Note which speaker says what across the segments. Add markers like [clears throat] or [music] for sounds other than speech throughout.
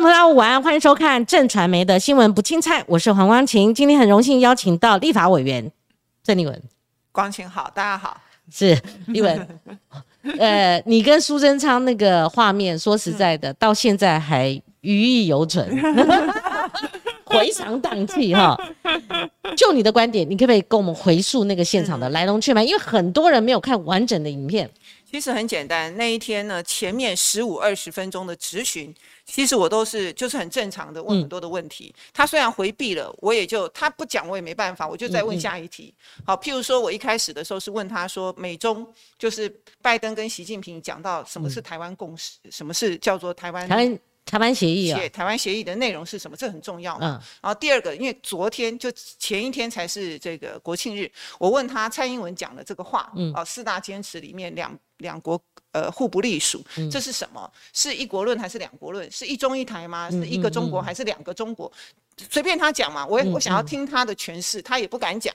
Speaker 1: 众朋友，晚安，欢迎收看正传媒的新闻不青菜，我是黄光琴。今天很荣幸邀请到立法委员郑丽文，
Speaker 2: 光琴好，大家好，
Speaker 1: 是丽文。[laughs] 呃，你跟苏贞昌那个画面，说实在的，到现在还余意犹存，[laughs] 回肠荡气哈。就你的观点，你可不可以跟我们回溯那个现场的来龙去脉？因为很多人没有看完整的影片。
Speaker 2: 其实很简单，那一天呢，前面十五二十分钟的质询，其实我都是就是很正常的问很多的问题。他虽然回避了，我也就他不讲我也没办法，我就再问下一题。好，譬如说我一开始的时候是问他说，美中就是拜登跟习近平讲到什么是台湾共识，什么是叫做台湾
Speaker 1: 台湾台湾协议啊？
Speaker 2: 台湾协议的内容是什么？这很重要嗯。然后第二个，因为昨天就前一天才是这个国庆日，我问他蔡英文讲的这个话，嗯啊，四大坚持里面两。两国呃互不隶属，这是什么？是一国论还是两国论？是一中一台吗？是一个中国还是两个中国？随便他讲嘛，我我想要听他的诠释，他也不敢讲。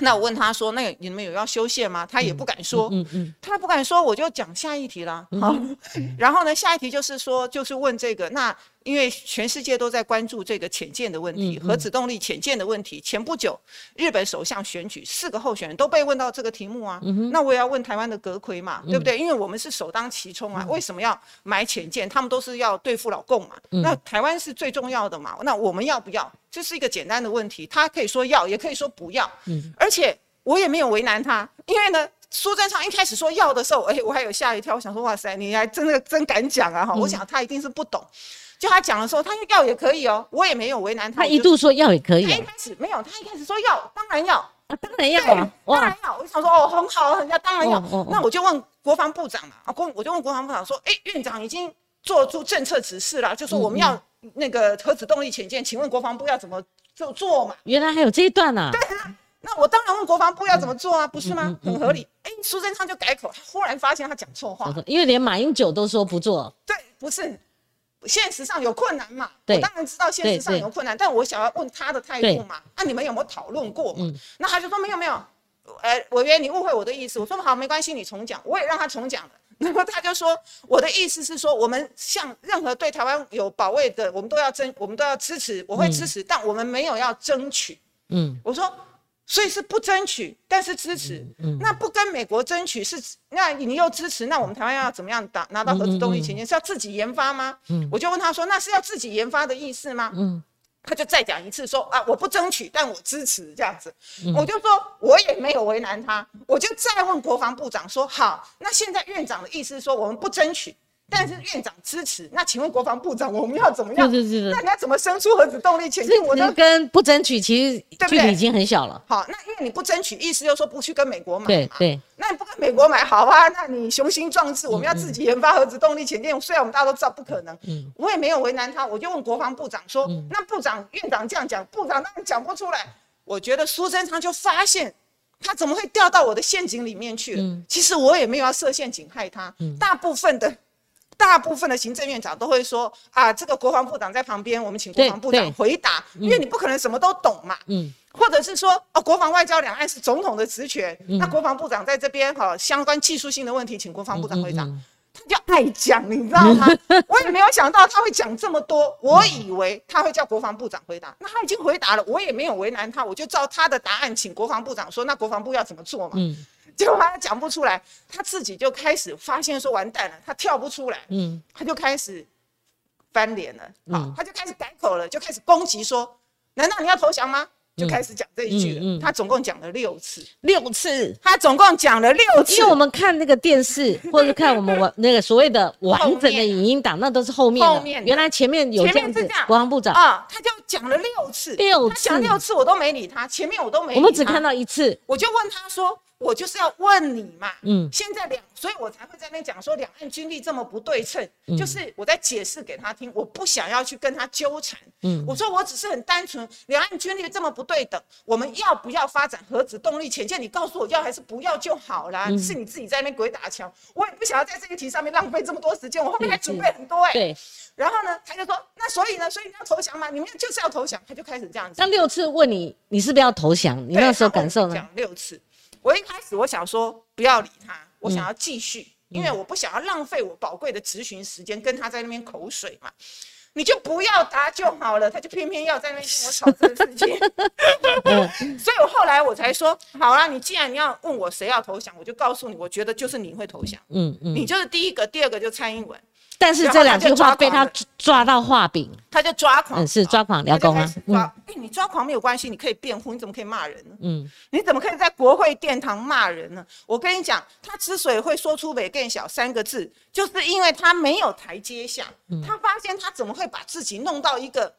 Speaker 2: 那我问他说：“那你们有要修宪吗？”他也不敢说，嗯嗯，他不敢说，我就讲下一题了。好，[laughs] 然后呢，下一题就是说，就是问这个那。因为全世界都在关注这个潜舰的问题，核子动力潜舰的问题。前不久，日本首相选举，四个候选人都被问到这个题目啊。那我也要问台湾的阁魁嘛，对不对？因为我们是首当其冲啊。为什么要买潜舰？他们都是要对付老共嘛。那台湾是最重要的嘛。那我们要不要？这是一个简单的问题。他可以说要，也可以说不要。而且我也没有为难他，因为呢，苏贞昌一开始说要的时候，哎，我还有吓一跳，我想说哇塞，你还真的真敢讲啊哈！我想他一定是不懂。就他讲的时候，他要也可以哦，我也没有为难他。
Speaker 1: 他一度说要也可以。
Speaker 2: 他一开始没有，他一开始说要，当然要
Speaker 1: 啊，当然要
Speaker 2: 啊，当然要。我想说哦，很好，人家当然要。那我就问国防部长嘛，啊，国我就问国防部长说，哎，院长已经做出政策指示了，就说我们要那个核子动力潜舰，请问国防部要怎么做做嘛？
Speaker 1: 原来还有这一段呢。
Speaker 2: 对啊，那我当然问国防部要怎么做啊，不是吗？很合理。哎，苏贞昌就改口，他忽然发现他讲错话，
Speaker 1: 因为连马英九都说不做。
Speaker 2: 对，不是。现实上有困难嘛？我当然知道现实上有困难，但我想要问他的态度嘛？那你们有没有讨论过嘛？那他就说没有没有，呃，委员你误会我的意思。我说好，没关系，你重讲。我也让他重讲了。[laughs] 然后他就说我的意思是说，我们向任何对台湾有保卫的，我们都要争，我们都要支持，我会支持，但我们没有要争取。嗯，我说。所以是不争取，但是支持。那不跟美国争取是，那你又支持，那我们台湾要怎么样打拿到核子动力潜艇？是要自己研发吗？我就问他说，那是要自己研发的意思吗？他就再讲一次说啊，我不争取，但我支持这样子。我就说我也没有为难他，我就再问国防部长说，好，那现在院长的意思是说我们不争取。但是院长支持，那请问国防部长，我们要怎么样？是是是。那你要怎么生出核子动力潜艇？
Speaker 1: 我都跟不争取其实距离已经很小了。
Speaker 2: 好，那因为你不争取，意思就是说不去跟美国买嘛。
Speaker 1: 对对。
Speaker 2: 那你不跟美国买，好啊？那你雄心壮志，我们要自己研发核子动力潜艇。虽然我们大家都知道不可能，嗯，我也没有为难他，我就问国防部长说，那部长院长这样讲，部长当然讲不出来。我觉得苏贞昌就发现他怎么会掉到我的陷阱里面去了。其实我也没有要设陷阱害他，大部分的。大部分的行政院长都会说啊，这个国防部长在旁边，我们请国防部长回答，因为你不可能什么都懂嘛。嗯，或者是说哦，国防外交两岸是总统的职权，那国防部长在这边哈，相关技术性的问题，请国防部长回答。他就爱讲，你知道吗？[laughs] 我也没有想到他会讲这么多，我以为他会叫国防部长回答，那他已经回答了，我也没有为难他，我就照他的答案请国防部长说，那国防部要怎么做嘛？嗯。结果他讲不出来，他自己就开始发现说完蛋了，他跳不出来，嗯，他就开始翻脸了，好，他就开始改口了，就开始攻击说，难道你要投降吗？就开始讲这一句了。他总共讲了六次，
Speaker 1: 六次，
Speaker 2: 他总共讲了六次。
Speaker 1: 因为我们看那个电视，[laughs] 或者看我们完那个所谓的完整的影音档，那都是后面的。后面原来前面有这样子，国防部长。啊，
Speaker 2: 他就讲了六次，
Speaker 1: 六次。
Speaker 2: 讲六次我都没理他，前面我都没理他，
Speaker 1: 我们只看到一次，
Speaker 2: 我就问他说。我就是要问你嘛，嗯，现在两，所以我才会在那讲说两岸军力这么不对称，就是我在解释给他听，我不想要去跟他纠缠，嗯，我说我只是很单纯，两岸军力这么不对等，我们要不要发展核子动力潜舰？你告诉我要还是不要就好啦。是你自己在那鬼打墙，我也不想要在这一题上面浪费这么多时间，我后面还准备很多哎，
Speaker 1: 对，
Speaker 2: 然后呢，他就说那所以呢，所以你要投降吗？你们就是要投降，他就开始这样子。
Speaker 1: 那六次问你，你是不是要投降？你那时候感受呢？
Speaker 2: 讲六次。我一开始我想说不要理他，我想要继续，因为我不想要浪费我宝贵的咨询时间跟他在那边口水嘛。你就不要答就好了。他就偏偏要在那边跟我吵这个事情，[laughs] [laughs] 所以我后来我才说，好啦，你既然你要问我谁要投降，我就告诉你，我觉得就是你会投降，嗯嗯，你就是第一个，第二个就蔡英文。
Speaker 1: 但是这两句话被他抓到画饼，
Speaker 2: 他就抓狂，
Speaker 1: 是抓狂聊公啊。
Speaker 2: 抓，哎，你抓狂没有关系，你可以辩护，你怎么可以骂人呢？嗯，你怎么可以在国会殿堂骂人呢？我跟你讲，他之所以会说出“北更小”三个字，就是因为他没有台阶下，他发现他怎么会把自己弄到一个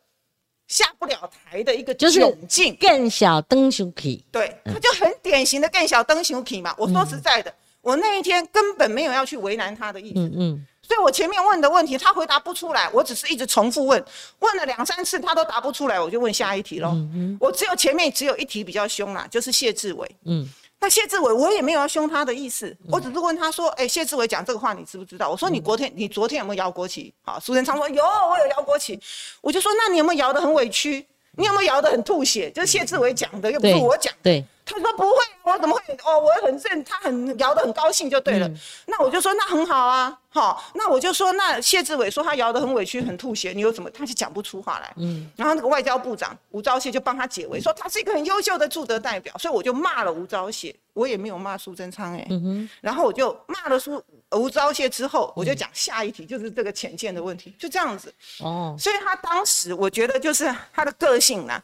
Speaker 2: 下不了台的一个窘境。
Speaker 1: 更小登熊皮，
Speaker 2: 对，他就很典型的更小登熊皮嘛。我说实在的，我那一天根本没有要去为难他的意思。嗯嗯。所以我前面问的问题，他回答不出来，我只是一直重复问，问了两三次，他都答不出来，我就问下一题喽。我只有前面只有一题比较凶啦，就是谢志伟。嗯，那谢志伟我也没有要凶他的意思，我只是问他说，哎，谢志伟讲这个话你知不知道？我说你昨天你昨天有没有摇国旗？好，苏贞昌说有，我有摇国旗。我就说那你有没有摇得很委屈？你有没有摇得很吐血？就是谢志伟讲的，又不是我讲。
Speaker 1: 对。
Speaker 2: 他说不会，我怎么会？哦，我很正，他很摇得很高兴就对了。那我就说那很好啊，好，那我就说那谢志伟说他摇得很委屈，很吐血，你有怎么？他就讲不出话来。嗯，然后那个外交部长吴钊燮就帮他解围，说他是一个很优秀的驻德代表，所以我就骂了吴钊燮，我也没有骂苏贞昌哎。嗯哼，然后我就骂了苏吴钊燮之后，我就讲下一题就是这个浅见的问题，就这样子。哦，所以他当时我觉得就是他的个性呢，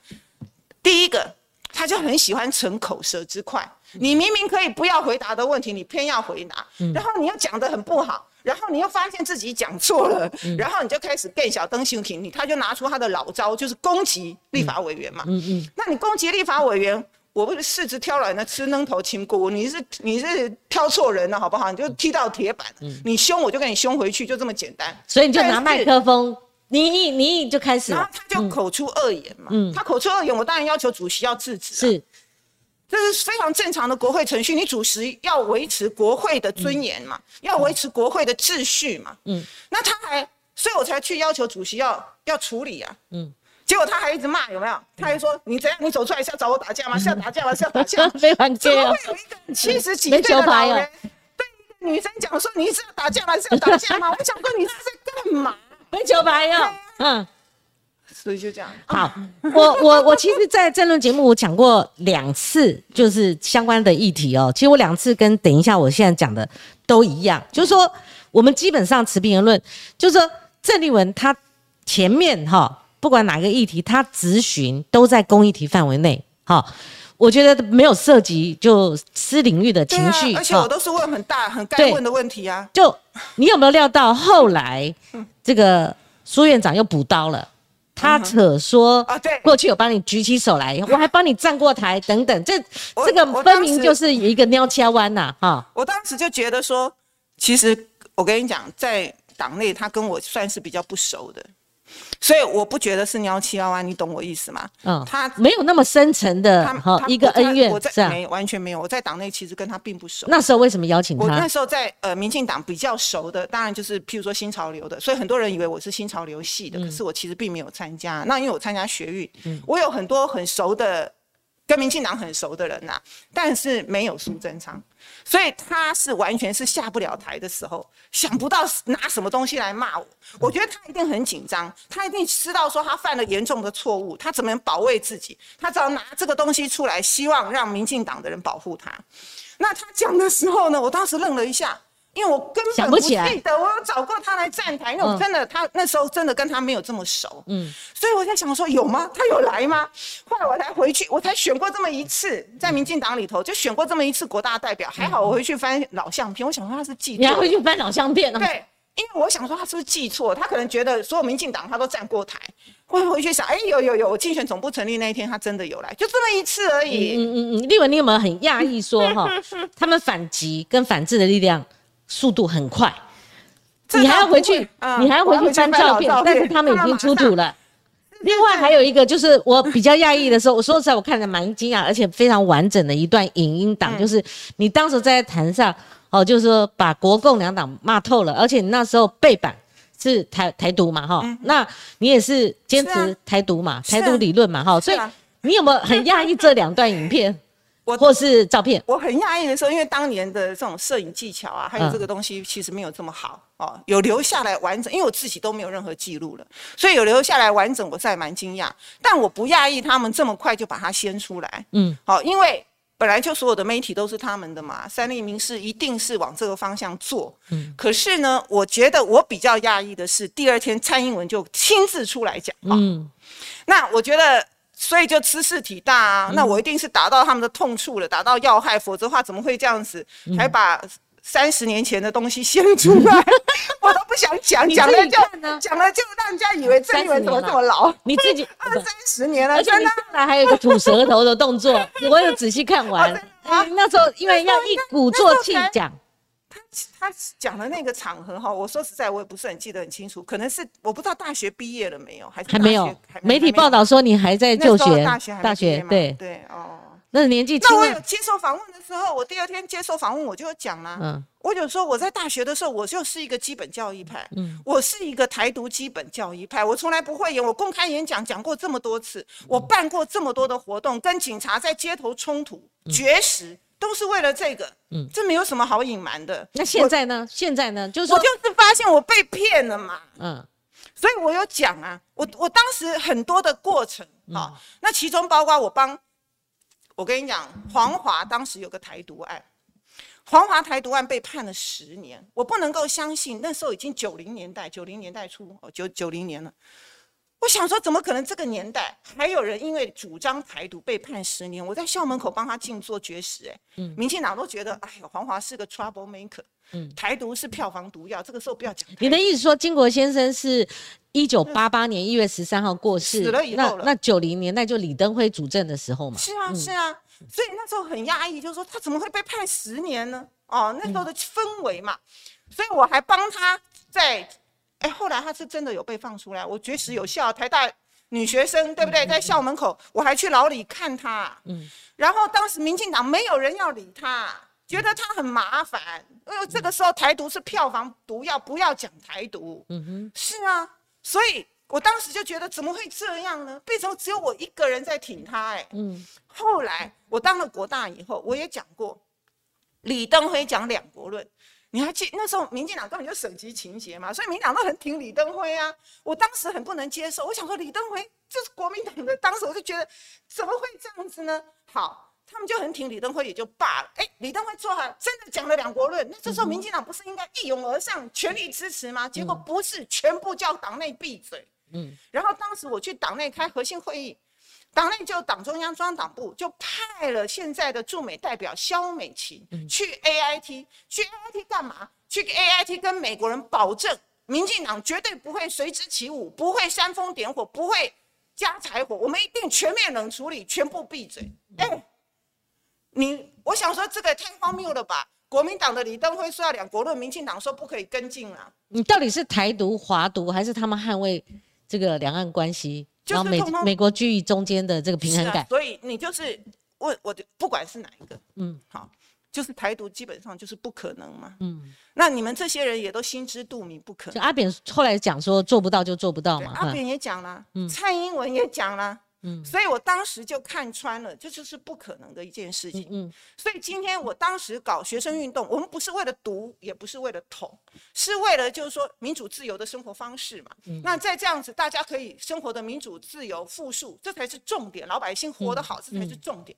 Speaker 2: 第一个。他就很喜欢逞口舌之快，你明明可以不要回答的问题，你偏要回答，然后你又讲得很不好，然后你又发现自己讲错了，然后你就开始更小灯心庭，你他就拿出他的老招，就是攻击立法委员嘛。嗯嗯，那你攻击立法委员，我不是柿子挑软的吃嫩头亲姑，你是你是挑错人了好不好？你就踢到铁板，你凶我就跟你凶回去，就这么简单。
Speaker 1: 所以你就拿麦克风。你你你一就开始，
Speaker 2: 然后他就口出恶言嘛。嗯，他口出恶言，我当然要求主席要制止。
Speaker 1: 是，
Speaker 2: 这是非常正常的国会程序。你主席要维持国会的尊严嘛，要维持国会的秩序嘛。嗯，那他还，所以我才去要求主席要要处理啊。嗯，结果他还一直骂，有没有？他还说你怎样？你走出来是要找我打架吗？是要打架吗？是要打架？
Speaker 1: 非常接
Speaker 2: 啊！怎么会有一个七十几岁的老人对一个女生讲说你是要打架吗？是要打架吗？我想说你是在干嘛？
Speaker 1: 没球牌哟，[laughs]
Speaker 2: 嗯，所以就这样。
Speaker 1: 好，我我我其实，在这论节目我讲过两次，就是相关的议题哦。其实我两次跟等一下我现在讲的都一样，就是说我们基本上持平而论，就是说郑丽文他前面哈，不管哪个议题，他咨询都在公益题范围内，好。我觉得没有涉及就私领域的情绪，
Speaker 2: 而且我都是问很大很该问的问题啊。
Speaker 1: 就你有没有料到后来这个苏院长又补刀了？他扯说啊，对，过去有帮你举起手来，我还帮你站过台等等，这这个分明就是一个尿掐弯呐！哈，
Speaker 2: 我当时就觉得说，其实我跟你讲，在党内他跟我算是比较不熟的。所以我不觉得是幺七幺啊，你懂我意思吗？嗯，他
Speaker 1: 没有那么深沉的一个恩怨，我在，
Speaker 2: 没完全没有。我在党内其实跟他并不熟。
Speaker 1: 那时候为什么邀请他？
Speaker 2: 我那时候在呃民进党比较熟的，当然就是譬如说新潮流的，所以很多人以为我是新潮流系的，可是我其实并没有参加。那因为我参加学运，我有很多很熟的。跟民进党很熟的人呐，但是没有苏贞昌，所以他是完全是下不了台的时候，想不到拿什么东西来骂我。我觉得他一定很紧张，他一定知道说他犯了严重的错误，他怎么保卫自己？他只要拿这个东西出来，希望让民进党的人保护他。那他讲的时候呢，我当时愣了一下。因为我根本不记得，我有找过他来站台，因为我真的他那时候真的跟他没有这么熟，嗯，所以我在想说有吗？他有来吗？后来我才回去，我才选过这么一次，在民进党里头就选过这么一次国大代表，还好我回去翻老相片，我想说他是记，
Speaker 1: 你还回去翻老相片呢？
Speaker 2: 对，因为我想说他是不是记错，他可能觉得所有民进党他都站过台，我回去想，哎，有有有，我竞选总部成立那一天他真的有来，就这么一次而已。嗯
Speaker 1: 嗯嗯，立文，你有没有很讶异说哈，他们反击跟反制的力量？速度很快，你还要回去，你还要回去翻照片，但是他们已经出土了。另外还有一个就是我比较讶异的时候，我说实在，我看着蛮惊讶，而且非常完整的一段影音档，就是你当时在台上，哦，就是说把国共两党骂透了，而且你那时候背板是台台独嘛，哈，那你也是坚持台独嘛，台独理论嘛，哈，所以你有没有很讶异这两段影片？我或是照片。
Speaker 2: 我很讶异的时候，因为当年的这种摄影技巧啊，还有这个东西其实没有这么好哦，有留下来完整，因为我自己都没有任何记录了，所以有留下来完整，我是蛮惊讶。但我不讶异他们这么快就把它掀出来，嗯，好，因为。本来就所有的媒体都是他们的嘛，三立民视一定是往这个方向做。嗯，可是呢，我觉得我比较讶异的是，第二天蔡英文就亲自出来讲话。嗯，那我觉得，所以就吃事体大啊，那我一定是打到他们的痛处了，打到要害，否则话怎么会这样子，还把。三十年前的东西先出来，[laughs] 我都不想讲，讲了就讲了就让人家以为郑义文怎么这么老？
Speaker 1: 你自己 [laughs]
Speaker 2: 二三十年了，
Speaker 1: 真的。来还有一个吐舌头的动作，[laughs] 我有仔细看完。那时候因为要一鼓作气讲，
Speaker 2: 他他讲的那个场合哈，我说实在我也不是很记得很清楚，可能是我不知道大学毕业了没有，还是
Speaker 1: 还没有。媒体报道说你还在就学，
Speaker 2: 大学
Speaker 1: 大学对。
Speaker 2: 对哦。
Speaker 1: 那年纪，
Speaker 2: 那我有接受访问的时候，我第二天接受访问，我就讲了，嗯，我就说我在大学的时候，我就是一个基本教育派，嗯，我是一个台独基本教育派，我从来不会演，我公开演讲讲过这么多次，我办过这么多的活动，跟警察在街头冲突、绝食，都是为了这个，嗯，这没有什么好隐瞒的。
Speaker 1: 那现在呢？现在呢？就是
Speaker 2: 我就是发现我被骗了嘛，嗯，所以我有讲啊，我我当时很多的过程啊，那其中包括我帮。我跟你讲，黄华当时有个台独案，黄华台独案被判了十年，我不能够相信，那时候已经九零年代，九零年代初，哦，九九零年了。我想说，怎么可能这个年代还有人因为主张台独被判十年？我在校门口帮他静坐绝食，哎，嗯，民进党都觉得，哎呦，黄华是个 trouble maker，嗯，台独是票房毒药，这个时候不要讲。
Speaker 1: 你的意思说，金国先生是一九八八年一月十三号过世，
Speaker 2: 死了以后
Speaker 1: 了。那九零年代就李登辉主政的时候嘛？
Speaker 2: 是啊，是啊，所以那时候很压抑，就是说他怎么会被判十年呢？哦，那时候的氛围嘛，所以我还帮他在。哎，后来他是真的有被放出来，我绝食有效。台大女学生对不对？在校门口，我还去牢里看他。嗯，然后当时民进党没有人要理他，觉得他很麻烦。呃，这个时候台独是票房毒药，不要讲台独。嗯哼，是啊，所以我当时就觉得怎么会这样呢？变成只有我一个人在挺他。哎，嗯，后来我当了国大以后，我也讲过，李登辉讲两国论。你还记那时候民进党根本就省级情节嘛，所以民党都很挺李登辉啊。我当时很不能接受，我想说李登辉这是国民党的，当时我就觉得怎么会这样子呢？好，他们就很挺李登辉也就罢了。哎，李登辉做好真的讲了两国论，那这时候民进党不是应该一拥而上，全力支持吗？结果不是，全部叫党内闭嘴。嗯，然后当时我去党内开核心会议。党内就党中央中央党部就派了现在的驻美代表肖美琴去 A I T，去 A I T 干嘛？去 A I T 跟美国人保证，民进党绝对不会随之起舞，不会煽风点火，不会加柴火，我们一定全面冷处理，全部闭嘴。哎，你我想说这个太荒谬了吧？国民党的李登辉说要两国论，民进党说不可以跟进啊。
Speaker 1: 你到底是台独、华独，还是他们捍卫这个两岸关系？然后美美国居于中间的这个平衡感，
Speaker 2: 所以你就是问我，不管是哪一个，嗯，好，就是台独基本上就是不可能嘛，嗯，那你们这些人也都心知肚明不可能。
Speaker 1: 就阿扁后来讲说做不到就做不到嘛，
Speaker 2: 阿扁也讲了，蔡英文也讲了。嗯，所以我当时就看穿了，这就是不可能的一件事情。嗯，所以今天我当时搞学生运动，我们不是为了读，也不是为了统，是为了就是说民主自由的生活方式嘛。嗯，那在这样子，大家可以生活的民主自由富庶，这才是重点，老百姓活得好，这才是重点。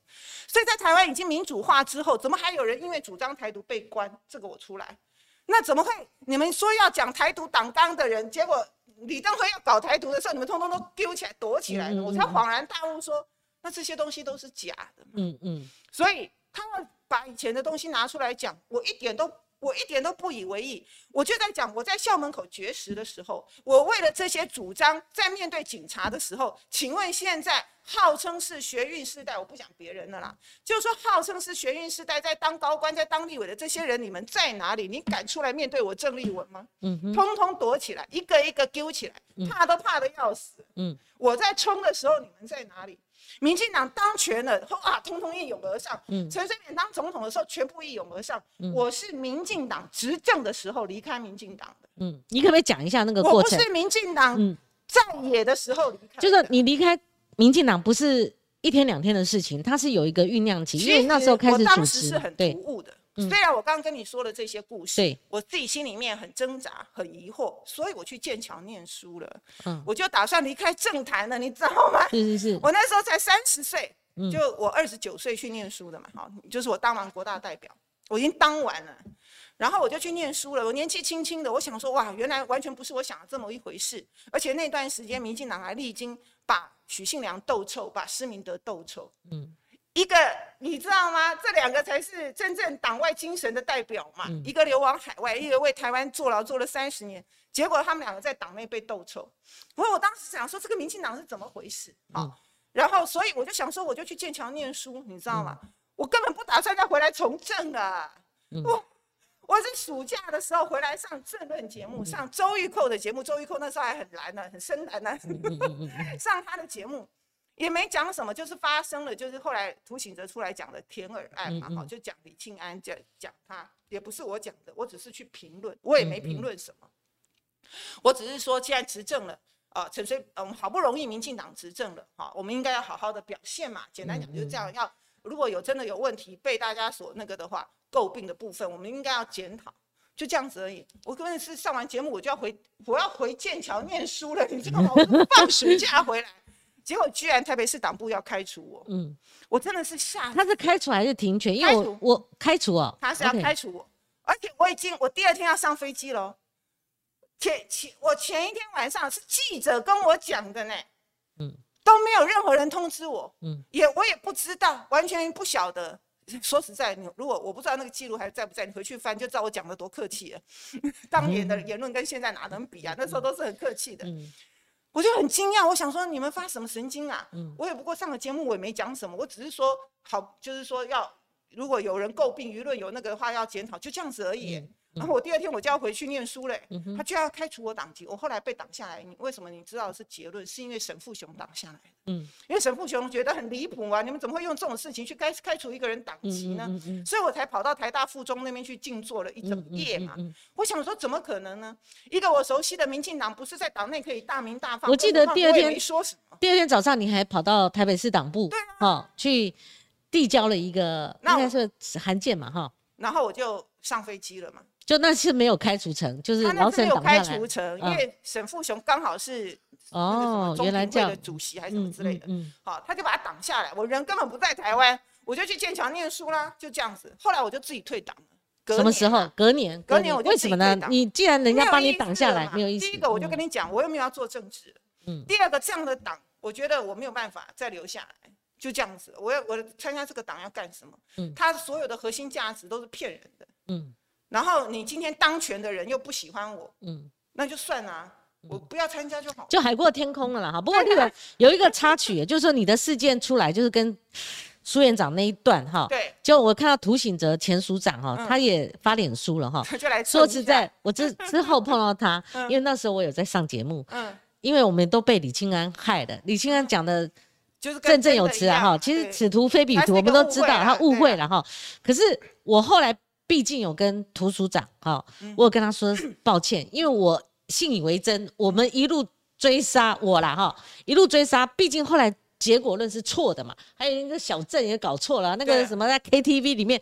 Speaker 2: 所以在台湾已经民主化之后，怎么还有人因为主张台独被关？这个我出来，那怎么会？你们说要讲台独党纲的人，结果？李登辉要搞台独的时候，你们通通都丢起来躲起来了，我才恍然大悟，说那这些东西都是假的。嗯嗯，所以他们把以前的东西拿出来讲，我一点都。我一点都不以为意，我就在讲，我在校门口绝食的时候，我为了这些主张，在面对警察的时候，请问现在号称是学运世代，我不讲别人的啦，就说号称是学运世代，在当高官、在当立委的这些人，你们在哪里？你敢出来面对我郑立文吗？嗯，通通躲起来，一个一个丢起来，怕都怕的要死。嗯，我在冲的时候，你们在哪里？民进党当权了，啊，通通一涌而上。嗯，陈水扁当总统的时候，全部一涌而上。嗯，我是民进党执政的时候离开民进党的。
Speaker 1: 嗯，你可不可以讲一下那个过程？
Speaker 2: 我不是民进党在野的时候离开。
Speaker 1: 就是你离开民进党，不是一天两天的事情，它是有一个酝酿期，因为那时候开始主持，
Speaker 2: 是很突兀的。虽然我刚刚跟你说了这些故事，我自己心里面很挣扎、很疑惑，所以我去剑桥念书了。嗯，我就打算离开政坛了，你知道吗？
Speaker 1: 是是是。
Speaker 2: 我那时候才三十岁，就我二十九岁去念书的嘛，好，就是我当完国大代表，我已经当完了，然后我就去念书了。我年纪轻轻的，我想说，哇，原来完全不是我想的这么一回事。而且那段时间，民进党还历经把许信良斗臭，把施明德斗臭。嗯。一个你知道吗？这两个才是真正党外精神的代表嘛。一个流亡海外，一个为台湾坐牢坐了三十年，结果他们两个在党内被斗臭。所以我当时想说，这个民进党是怎么回事啊？然后，所以我就想说，我就去剑桥念书，你知道吗？我根本不打算再回来从政啊。我我是暑假的时候回来上政论节目，上周玉蔻的节目。周玉蔻那时候还很蓝呢，很深蓝呢，[laughs] 上他的节目。也没讲什么，就是发生了，就是后来涂醒哲出来讲的田耳案嘛，好，就讲李庆安，讲讲他，也不是我讲的，我只是去评论，我也没评论什么，我只是说，既然执政了，啊，陈水，嗯，好不容易民进党执政了，哈，我们应该要好好的表现嘛，简单讲就是这样，要如果有真的有问题被大家所那个的话，诟病的部分，我们应该要检讨，就这样子而已。我根本是上完节目我就要回，我要回剑桥念书了，你知道吗？我放暑假回来。结果居然台北市党部要开除我，嗯，我真的是吓。
Speaker 1: 他是开除还是停权？因为我我开除哦，
Speaker 2: 他是要开除我，而且我已经我第二天要上飞机了，前前我前一天晚上是记者跟我讲的呢，嗯，都没有任何人通知我，嗯，也我也不知道，完全不晓得。说实在，你如果我不知道那个记录还在不在，你回去翻就知道我讲的多客气了。[laughs] 当年的言论跟现在哪能比啊？那时候都是很客气的。我就很惊讶，我想说你们发什么神经啊？嗯，我也不过上了节目，我也没讲什么，我只是说好，就是说要如果有人诟病舆论有那个的话要检讨，就这样子而已。然后我第二天我就要回去念书嘞，他就要开除我党籍，我后来被挡下来。你为什么？你知道是结论，是因为沈富雄挡下来。嗯，因为沈富雄觉得很离谱啊，你们怎么会用这种事情去开开除一个人党籍呢？所以我才跑到台大附中那边去静坐了一整夜嘛。我想说，怎么可能呢？一个我熟悉的民进党，不是在党内可以大名大放。
Speaker 1: 我记得第二天
Speaker 2: 说什么？
Speaker 1: 第二天早上你还跑到台北市党部，
Speaker 2: 对
Speaker 1: 啊，去递交了一个，应该是函件嘛，哈。
Speaker 2: 然后我就上飞机了嘛。
Speaker 1: 就那次没有开除成，就是他
Speaker 2: 那次没有开除成，因为沈富雄刚好是哦，原来这样的主席还是什么之类的，嗯，好，他就把他挡下来。我人根本不在台湾，我就去剑桥念书啦，就这样子。后来我就自己退党了。
Speaker 1: 什么时候？隔年？
Speaker 2: 隔年我就
Speaker 1: 为什么呢？你既然人家帮你挡下来，没有意思。
Speaker 2: 第一个我就跟你讲，我又没有要做政治。嗯。第二个这样的党，我觉得我没有办法再留下来，就这样子。我要我参加这个党要干什么？嗯。他所有的核心价值都是骗人的。嗯。然后你今天当权的人又不喜欢我，嗯，那就算了，我不要参加就好，
Speaker 1: 就海阔天空了啦哈。不过那个 [laughs] 有一个插曲，就是说你的事件出来，就是跟苏院长那一段哈，
Speaker 2: 对，
Speaker 1: 就我看到涂醒哲前署长哈，他也发脸书了哈，[laughs]
Speaker 2: 就来
Speaker 1: 说实在，我之之后碰到他，[laughs] 因为那时候我有在上节目，嗯，因为我们都被李清安害的，李清安讲的
Speaker 2: 就是
Speaker 1: 振振有词啊哈，其实此图非彼图，我们都知道他误会了哈，可是我后来。毕竟有跟涂署长哈，我有跟他说 [clears throat] 抱歉，因为我信以为真，我们一路追杀我啦哈，一路追杀，毕竟后来结果论是错的嘛，还有一个小郑也搞错了，那个什么在 KTV 里面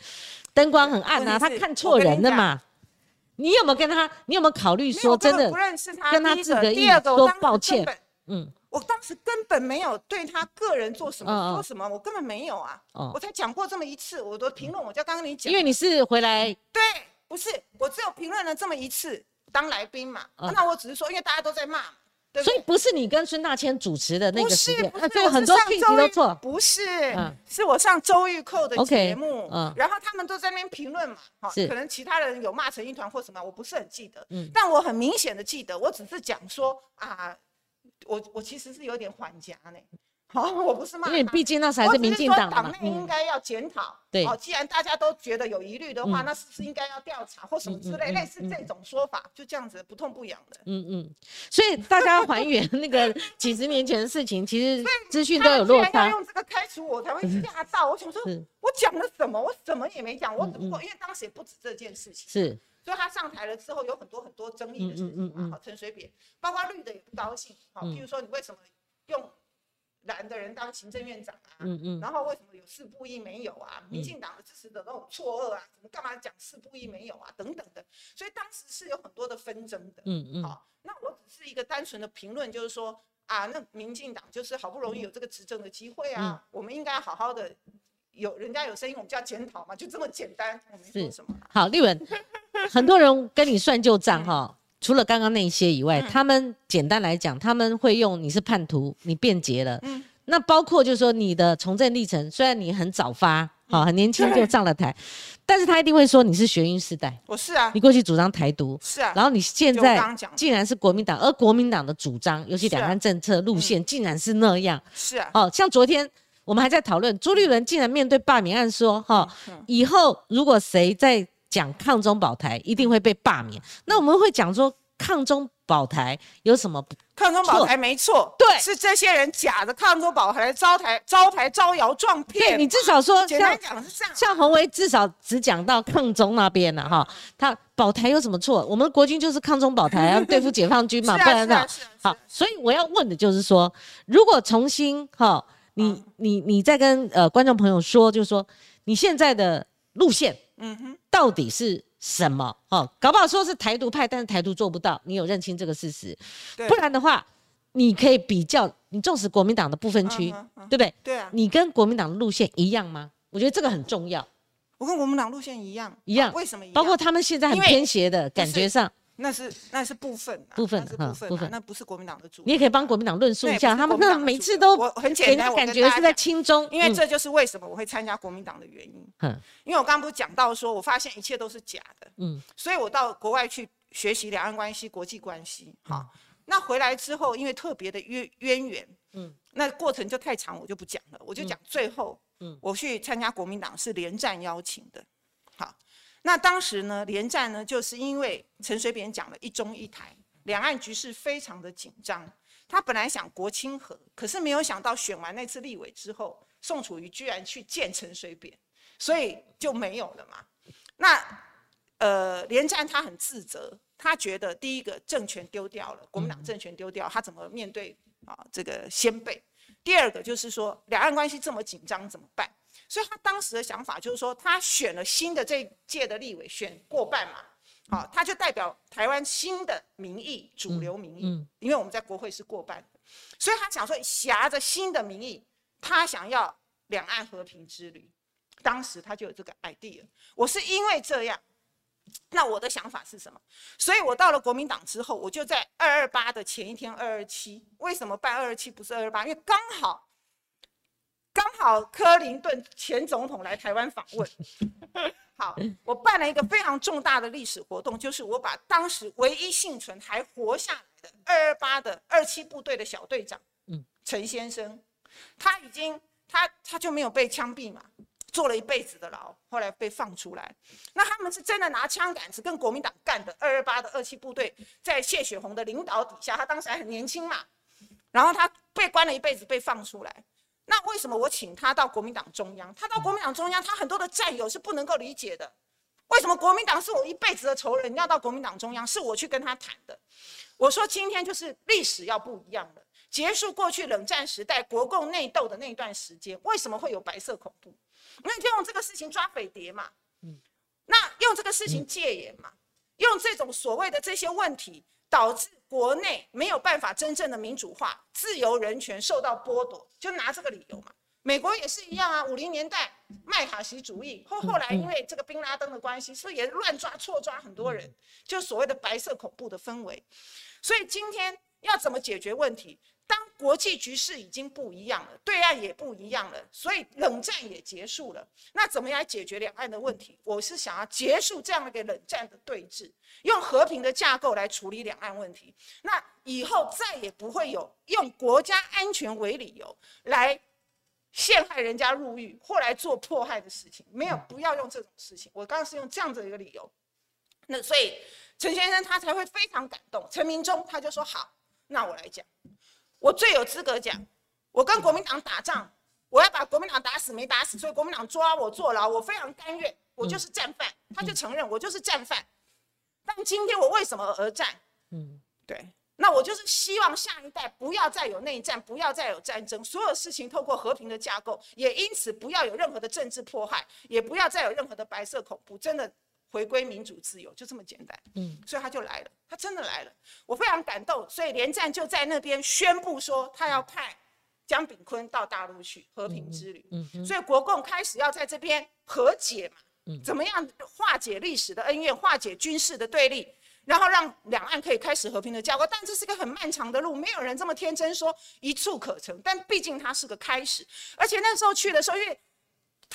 Speaker 1: 灯光很暗啊，他看错人了嘛，你有没有跟他？你有没有考虑说真的跟他自个意说抱歉？
Speaker 2: 嗯。我当时根本没有对他个人做什么说什么，我根本没有啊，我才讲过这么一次，我的评论我就刚刚你讲，
Speaker 1: 因为你是回来，
Speaker 2: 对，不是，我只有评论了这么一次当来宾嘛，那我只是说，因为大家都在骂，
Speaker 1: 所以不是你跟孙大千主持的那个不
Speaker 2: 是，
Speaker 1: 不是很多讯息都错，
Speaker 2: 不是，是我上周玉蔻的节目，然后他们都在那边评论嘛，哈，可能其他人有骂成一团或什么，我不是很记得，但我很明显的记得，我只是讲说啊。我我其实是有点缓颊呢，好，我不是骂，
Speaker 1: 因为毕竟那才是民进党
Speaker 2: 党内应该要检讨，
Speaker 1: 对，
Speaker 2: 哦，既然大家都觉得有疑虑的话，那是不是应该要调查或什么之类，类似这种说法，就这样子不痛不痒的，嗯
Speaker 1: 嗯，所以大家还原 [laughs] 那个几十年前的事情，其实资讯都有落差。
Speaker 2: 用这个开除我才会吓到，我想说，我讲了什么？我什么也没讲，我只不过因为当时也不止这件事情，
Speaker 1: 是。
Speaker 2: 所以他上台了之后，有很多很多争议的事情嘛。好，陈水扁，包括绿的也不高兴。好，譬如说你为什么用蓝的人当行政院长啊？嗯嗯。然后为什么有四不一没有啊？民进党的支持者都很错愕啊，怎么干嘛讲四不一没有啊？等等的。所以当时是有很多的纷争的。嗯嗯。好，那我只是一个单纯的评论，就是说啊，那民进党就是好不容易有这个执政的机会啊，我们应该好好的有人家有声音，我们就要检讨嘛，就这么简单。我没说什么。
Speaker 1: 好，立文，很多人跟你算旧账哈。[laughs] 除了刚刚那些以外，他们简单来讲，他们会用你是叛徒，你变节了。嗯，那包括就是说你的从政历程，虽然你很早发，好很年轻就上了台，但是他一定会说你是学运世代。
Speaker 2: 我是啊，
Speaker 1: 你过去主张台独
Speaker 2: 是啊，
Speaker 1: 然后你现在竟然是国民党，而国民党的主张，尤其两岸政策路线，竟然是那样。
Speaker 2: 是啊，哦，
Speaker 1: 像昨天我们还在讨论朱立伦竟然面对罢免案说，哈，以后如果谁在。讲抗中保台一定会被罢免，那我们会讲说抗中保台有什么？
Speaker 2: 抗中保台没错，
Speaker 1: 对，
Speaker 2: 是这些人假的抗中保台招台招牌招摇撞骗。
Speaker 1: 对你至少说，
Speaker 2: 简单讲是这样。
Speaker 1: 像洪维至少只讲到抗中那边了哈，他保台有什么错？我们国军就是抗中保台要对付解放军嘛，[laughs] 不然
Speaker 2: 的。
Speaker 1: 好，所以我要问的就是说，如果重新哈，你你你在跟呃观众朋友说，就是说你现在的路线。嗯哼，到底是什么？哦，搞不好说是台独派，但是台独做不到，你有认清这个事实？不然的话，你可以比较，你重视国民党的不分区，对不对？
Speaker 2: 对啊。
Speaker 1: 你跟国民党的路线一样吗？我觉得这个很重要。
Speaker 2: 我跟国民党路线一样，
Speaker 1: 一样。
Speaker 2: 为什么一样？
Speaker 1: 包括他们现在很偏斜的感觉上。
Speaker 2: 那是那是部分
Speaker 1: 部分
Speaker 2: 部分部分，那不是国民党的主。
Speaker 1: 你也可以帮国民党论述一下，他们那每次都
Speaker 2: 我很简单，
Speaker 1: 感觉是在轻中，
Speaker 2: 因为这就是为什么我会参加国民党的原因。嗯，因为我刚刚不是讲到说，我发现一切都是假的。嗯，所以我到国外去学习两岸关系、国际关系。好，那回来之后，因为特别的渊渊源，嗯，那过程就太长，我就不讲了，我就讲最后，嗯，我去参加国民党是连战邀请的。好。那当时呢，连战呢，就是因为陈水扁讲了一中一台，两岸局势非常的紧张。他本来想国清和，可是没有想到选完那次立委之后，宋楚瑜居然去见陈水扁，所以就没有了嘛。那呃，连战他很自责，他觉得第一个政权丢掉了，国民党政权丢掉，他怎么面对啊这个先辈？第二个就是说，两岸关系这么紧张怎么办？所以他当时的想法就是说，他选了新的这届的立委，选过半嘛，好，他就代表台湾新的民意，主流民意，因为我们在国会是过半的，所以他想说，挟着新的民意，他想要两岸和平之旅，当时他就有这个 idea。我是因为这样，那我的想法是什么？所以我到了国民党之后，我就在二二八的前一天，二二七，为什么办二二七不是二二八？因为刚好。刚好克林顿前总统来台湾访问，[laughs] 好，我办了一个非常重大的历史活动，就是我把当时唯一幸存还活下来的二二八的二七部队的小队长，嗯，陈先生，他已经他他就没有被枪毙嘛，坐了一辈子的牢，后来被放出来，那他们是真的拿枪杆子跟国民党干的，二二八的二七部队在谢雪红的领导底下，他当时还很年轻嘛，然后他被关了一辈子，被放出来。那为什么我请他到国民党中央？他到国民党中央，他很多的战友是不能够理解的。为什么国民党是我一辈子的仇人，要到国民党中央？是我去跟他谈的。我说今天就是历史要不一样了，结束过去冷战时代国共内斗的那段时间。为什么会有白色恐怖？那就用这个事情抓匪谍嘛。嗯。那用这个事情戒严嘛？用这种所谓的这些问题。导致国内没有办法真正的民主化、自由人权受到剥夺，就拿这个理由嘛。美国也是一样啊，五零年代麦卡锡主义，后后来因为这个宾拉登的关系，是不是也乱抓错抓很多人？就所谓的白色恐怖的氛围。所以今天要怎么解决问题？当国际局势已经不一样了，对岸也不一样了，所以冷战也结束了。那怎么样解决两岸的问题？我是想要结束这样的一个冷战的对峙，用和平的架构来处理两岸问题。那以后再也不会有用国家安全为理由来陷害人家入狱或来做迫害的事情。没有，不要用这种事情。我刚刚是用这样的一个理由。那所以陈先生他才会非常感动。陈明忠他就说好，那我来讲。我最有资格讲，我跟国民党打仗，我要把国民党打死没打死，所以国民党抓我坐牢，我非常甘愿，我就是战犯，他就承认我就是战犯。但今天我为什么而战？嗯，对，那我就是希望下一代不要再有内战，不要再有战争，所有事情透过和平的架构，也因此不要有任何的政治迫害，也不要再有任何的白色恐怖，真的回归民主自由，就这么简单。嗯，所以他就来了，他真的来了，我非常感动。所以连战就在那边宣布说，他要派江炳坤到大陆去和平之旅。嗯，所以国共开始要在这边和解嘛，嗯怎么样化解历史的恩怨，化解军事的对立。然后让两岸可以开始和平的交流，但这是个很漫长的路，没有人这么天真说一触可成。但毕竟它是个开始，而且那时候去的时候，因为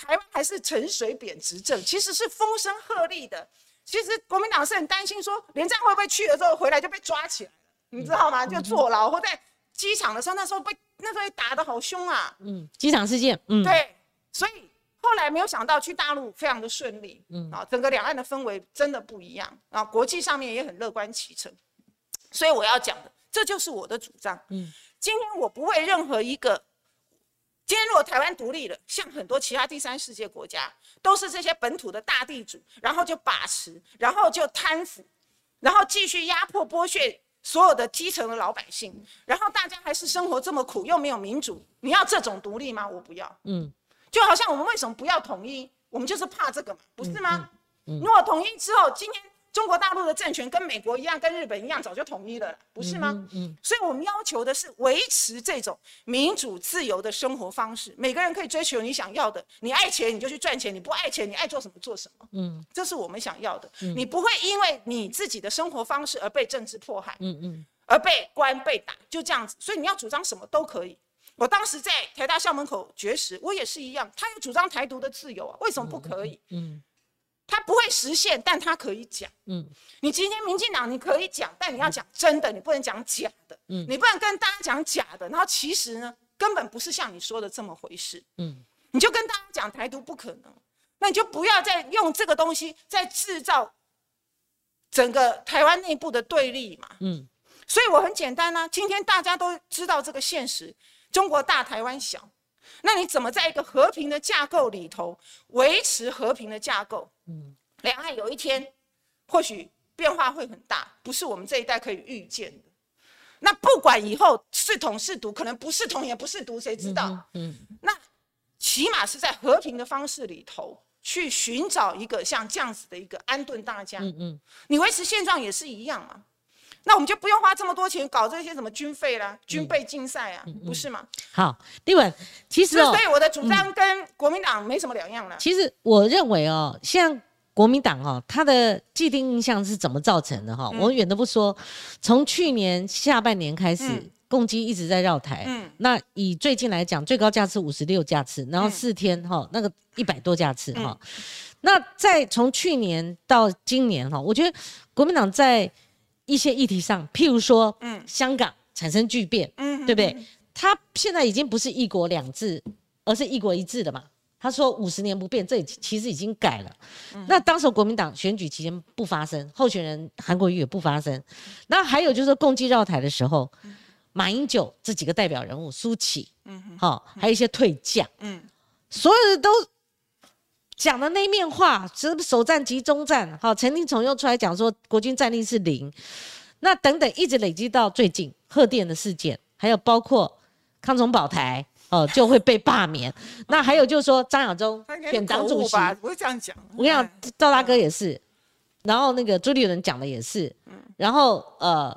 Speaker 2: 台湾还是陈水扁执政，其实是风声鹤唳的。其实国民党是很担心说，连战会不会去了之后回来就被抓起来了，你知道吗？就坐牢或在机场的时候，那时候被那时候打得好凶啊。
Speaker 1: 嗯，机场事件。嗯，
Speaker 2: 对，所以。后来没有想到去大陆非常的顺利，嗯啊，整个两岸的氛围真的不一样啊，国际上面也很乐观其成，所以我要讲的，这就是我的主张，嗯，今天我不为任何一个，今天如果台湾独立了，像很多其他第三世界国家，都是这些本土的大地主，然后就把持，然后就贪腐，然后继续压迫剥削所有的基层的老百姓，然后大家还是生活这么苦，又没有民主，你要这种独立吗？我不要，嗯。就好像我们为什么不要统一？我们就是怕这个嘛，不是吗？如果统一之后，今天中国大陆的政权跟美国一样，跟日本一样，早就统一了，不是吗？嗯。所以我们要求的是维持这种民主自由的生活方式，每个人可以追求你想要的。你爱钱你就去赚钱，你不爱钱你爱做什么做什么。嗯，这是我们想要的。你不会因为你自己的生活方式而被政治迫害，嗯嗯，而被关被打，就这样子。所以你要主张什么都可以。我当时在台大校门口绝食，我也是一样。他有主张台独的自由啊，为什么不可以？嗯，他不会实现，但他可以讲。嗯，你今天民进党你可以讲，但你要讲真的，你不能讲假的。嗯，你不能跟大家讲假的，然后其实呢，根本不是像你说的这么回事。嗯，你就跟大家讲台独不可能，那你就不要再用这个东西在制造整个台湾内部的对立嘛。嗯，所以我很简单呢，今天大家都知道这个现实。中国大，台湾小，那你怎么在一个和平的架构里头维持和平的架构？嗯，两岸有一天或许变化会很大，不是我们这一代可以预见的。那不管以后是统是独，可能不是统也不是独，谁知道？嗯，那起码是在和平的方式里头去寻找一个像这样子的一个安顿大家。嗯嗯，你维持现状也是一样嘛。那我们就不用花这么多钱搞这些什么军费啦、军备竞赛啊，不是吗？
Speaker 1: 好，立文，其实
Speaker 2: 所以我的主张跟国民党没什么两样了。
Speaker 1: 其实我认为哦，像国民党哦，他的既定印象是怎么造成的哈？我远的不说，从去年下半年开始，共机一直在绕台。嗯，那以最近来讲，最高架次五十六架次，然后四天哈，那个一百多架次哈。那再从去年到今年哈，我觉得国民党在一些议题上，譬如说，嗯，香港产生巨变，嗯，对不对？他现在已经不是一国两制，而是一国一制的嘛。他说五十年不变，这其实已经改了。那当时国民党选举期间不发生，候选人韩国瑜也不发生。那还有就是共济绕台的时候，马英九这几个代表人物，苏启，嗯，好，还有一些退将，嗯，所有的都。讲的那面话，是首战集中战，好，陈定崇又出来讲说国军战力是零，那等等一直累积到最近贺电的事件，还有包括康崇宝台哦就会被罢免，[laughs] 那还有就是说张亚中选党主席，
Speaker 2: 不会这样讲，
Speaker 1: 我跟你讲赵大哥也是，然后那个朱立伦讲的也是，然后呃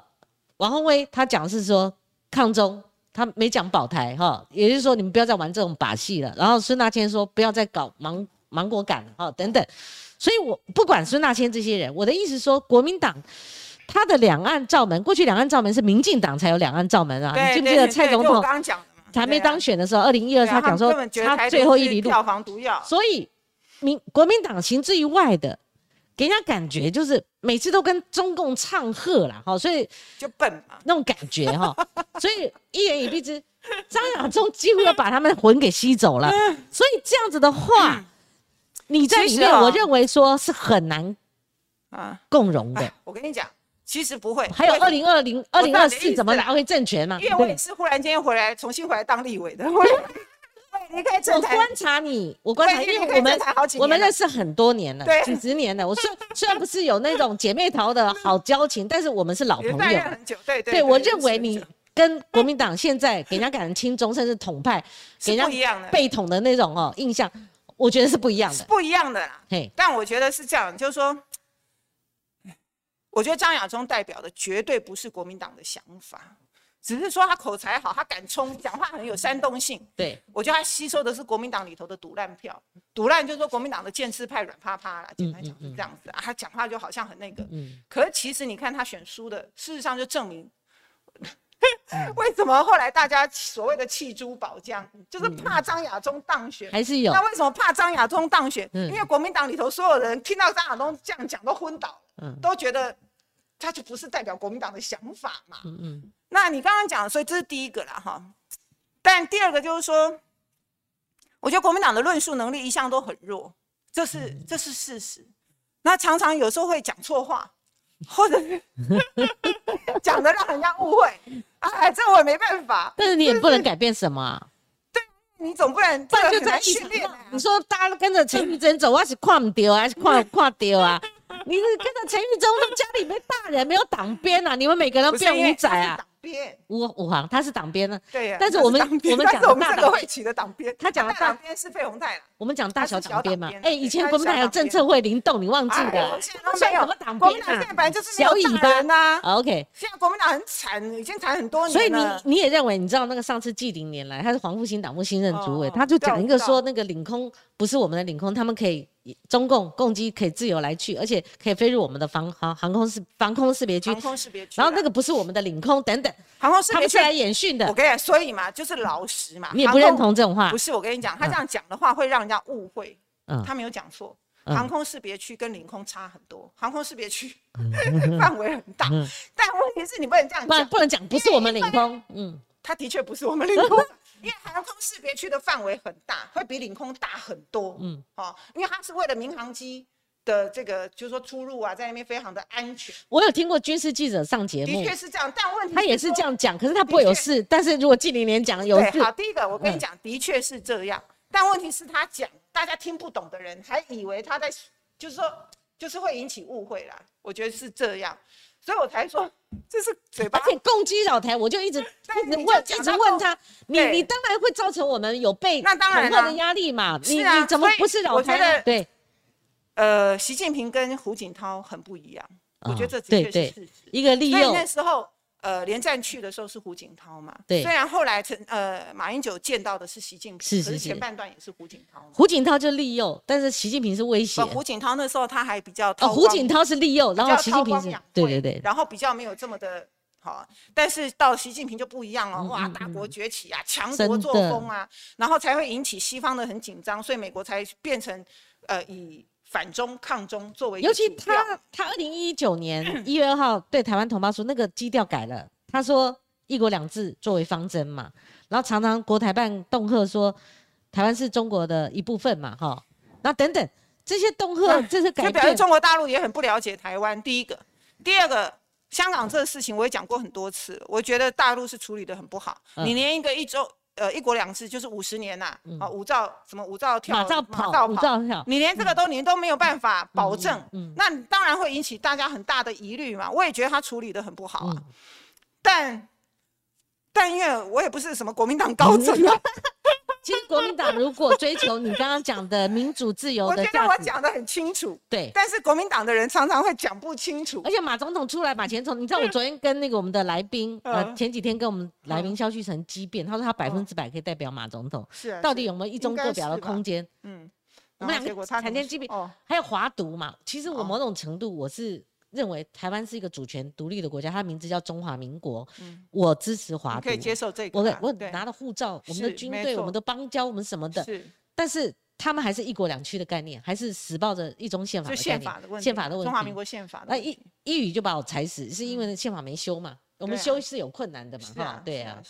Speaker 1: 王宏威他讲是说抗中，他没讲保台哈，也就是说你们不要再玩这种把戏了，然后孙大千说不要再搞盲。芒果感哦等等，所以我不管孙大千这些人，我的意思说，国民党他的两岸照门，过去两岸照门是民进党才有两岸照门啊，你记不记得蔡总统还没当选的时候，二零一二他讲说他最后一里路。
Speaker 2: 票房毒药，
Speaker 1: 所以民国民党行之于外的，给人家感觉就是每次都跟中共唱和了哈，所以
Speaker 2: 就笨嘛。
Speaker 1: 那种感觉哈，[laughs] 所以一言以蔽之，张亚中几乎要把他们魂给吸走了，[laughs] 所以这样子的话。你在里面，我认为说是很难啊共荣的。
Speaker 2: 我跟你讲，其实不会。
Speaker 1: 还有二零二零、二零二四怎么拿回政权嘛？
Speaker 2: 因为我也是忽然间回来，重新回来当立委的。[laughs] 为离开政坛，
Speaker 1: 我观察你，我观察，因为我们我们认识很多年了，几十年了。我虽虽然不是有那种姐妹淘的好交情，[laughs] 但是我们是老朋友。
Speaker 2: 很久，对对。
Speaker 1: 对我认为你跟国民党现在给人家感觉亲中，甚至统派，给人家被统的那种哦印象，我觉得是不一样的，
Speaker 2: 不一样的啦。嘿，但我觉得是这样，就是说。我觉得张亚中代表的绝对不是国民党的想法，只是说他口才好，他敢冲，讲话很有煽动性。
Speaker 1: 对，
Speaker 2: 我觉得他吸收的是国民党里头的赌烂票，赌烂就是说国民党的建制派软趴趴啦，简单讲是这样子啊。他讲话就好像很那个，嗯。可是其实你看他选输的，事实上就证明，为什么后来大家所谓的弃珠保江，就是怕张亚中当选，
Speaker 1: 还是有。
Speaker 2: 那为什么怕张亚中当选？因为国民党里头所有人听到张亚中这样讲都昏倒。都觉得他就不是代表国民党的想法嘛。嗯嗯。那你刚刚讲，所以这是第一个了哈。但第二个就是说，我觉得国民党的论述能力一向都很弱，这是这是事实。那常常有时候会讲错话，或者是 [laughs] 讲的让人家误会。哎，这我也没办法。
Speaker 1: 但是你也不能改变什么。
Speaker 2: 对，你总不能这就在训练。
Speaker 1: 你说大家都跟着陈玉珍走，我是看不丢还是看 [laughs] 看丢啊？你是跟着陈玉珍，他们，家里没大人，没有党鞭啊？你们每个人都变五仔啊？五五行，他是党鞭呢。
Speaker 2: 对呀。
Speaker 1: 但是我们我们讲
Speaker 2: 大党会起的党鞭，
Speaker 1: 他讲的
Speaker 2: 大党鞭是费鸿泰了。
Speaker 1: 我们讲大小党鞭嘛。哎，以前国民党有政策会灵动，你忘记了？
Speaker 2: 现在没有什么党鞭啊。现在本来就是
Speaker 1: 小尾巴
Speaker 2: 呐。
Speaker 1: OK。
Speaker 2: 现在国民党很惨，已经惨很多年
Speaker 1: 所以你你也认为，你知道那个上次纪凌年来，他是黄复兴党部新任主委，他就讲一个说，那个领空不是我们的领空，他们可以。中共共机可以自由来去，而且可以飞入我们的防航航空识防空识别区。
Speaker 2: 航空识别区。
Speaker 1: 然后那个不是我们的领空等等。
Speaker 2: 航空识别区
Speaker 1: 来演训的。
Speaker 2: 我跟你讲，所以嘛，就是老实嘛。
Speaker 1: 你也不认同这种话？
Speaker 2: 不是，我跟你讲，他这样讲的话会让人家误会。嗯。他没有讲错，航空识别区跟领空差很多。航空识别区 [laughs] 范围很大，[laughs] 但问题是你不能这样讲。
Speaker 1: 不能讲，不是我们领空。
Speaker 2: 嗯。他的确不是我们领空。[laughs] 因为航空识别区的范围很大，会比领空大很多。嗯，好，因为它是为了民航机的这个，就是说出入啊，在那边非常的安全。
Speaker 1: 我有听过军事记者上节目，
Speaker 2: 的确是这样，但问题
Speaker 1: 他也是这样讲，可是他不会有事。但是如果纪凌年讲有事，
Speaker 2: 好，第一个我跟你讲，的确是这样，但问题是他讲，大家听不懂的人还以为他在，就是说，就是会引起误会啦。我觉得是这样。所以我才说这是嘴巴，
Speaker 1: 而且攻击老台，我就一直一直问，一直问他，你你当然会造成我们有被
Speaker 2: 那当然
Speaker 1: 的压力嘛？你你怎么不是老台？对，
Speaker 2: 呃，习近平跟胡锦涛很不一样，我觉得这的确是事实。
Speaker 1: 一个利用
Speaker 2: 那时候。呃，连战去的时候是胡锦涛嘛？
Speaker 1: 对。
Speaker 2: 虽然后来陈呃马英九见到的是习近平，是是是。前半段也是胡锦涛。
Speaker 1: 胡锦涛就利诱，但是习近平是威胁。
Speaker 2: 胡锦涛那时候他还比较
Speaker 1: 哦，胡锦涛是利诱，然后习近平是对对对，
Speaker 2: 然后比较没有这么的好。但是到习近平就不一样哦，哇，大国崛起啊，强国作风啊，然后才会引起西方的很紧张，所以美国才变成呃以。反中抗中作为，
Speaker 1: 尤其他他二零一九年 [clears throat] 一月二号对台湾同胞说，那个基调改了，他说一国两制作为方针嘛，然后常常国台办恫吓说台湾是中国的一部分嘛，哈，那等等这些恫吓，这是改
Speaker 2: 变。中国大陆也很不了解台湾。第一个，第二个，香港这个事情我也讲过很多次，我觉得大陆是处理的很不好。你连一个一周。呃，一国两制就是五十年呐，啊，五兆什么五兆跳，
Speaker 1: 马照跑，五兆跳，
Speaker 2: 你连这个都你都没有办法保证，那当然会引起大家很大的疑虑嘛。我也觉得他处理的很不好啊，但但因为我也不是什么国民党高层啊。[laughs]
Speaker 1: 其实国民党如果追求你刚刚讲的民主自由的
Speaker 2: 价值，我讲的很清楚。
Speaker 1: 对，
Speaker 2: 但是国民党的人常常会讲不清楚。
Speaker 1: 而且马总统出来把钱从，你知道我昨天跟那个我们的来宾，呃，前几天跟我们来宾肖旭成激辩，他说他百分之百可以代表马总统，
Speaker 2: 是
Speaker 1: 到底有没有一中各表的空间？嗯，我们两个产生激辩，还有华独嘛？其实我某种程度我是。认为台湾是一个主权独立的国家，它的名字叫中华民国。嗯，我支持华独，
Speaker 2: 可以接受这个。
Speaker 1: 我我拿了护照，我们的军队、我们的邦交、我们什么的。是，但是他们还是一国两区的概念，还是死抱着一中宪法的
Speaker 2: 宪法的问题。
Speaker 1: 宪法的问题。
Speaker 2: 中华民国宪法。那
Speaker 1: 一一语就把我踩死，是因为宪法没修嘛？我们修是有困难的嘛？哈，对啊。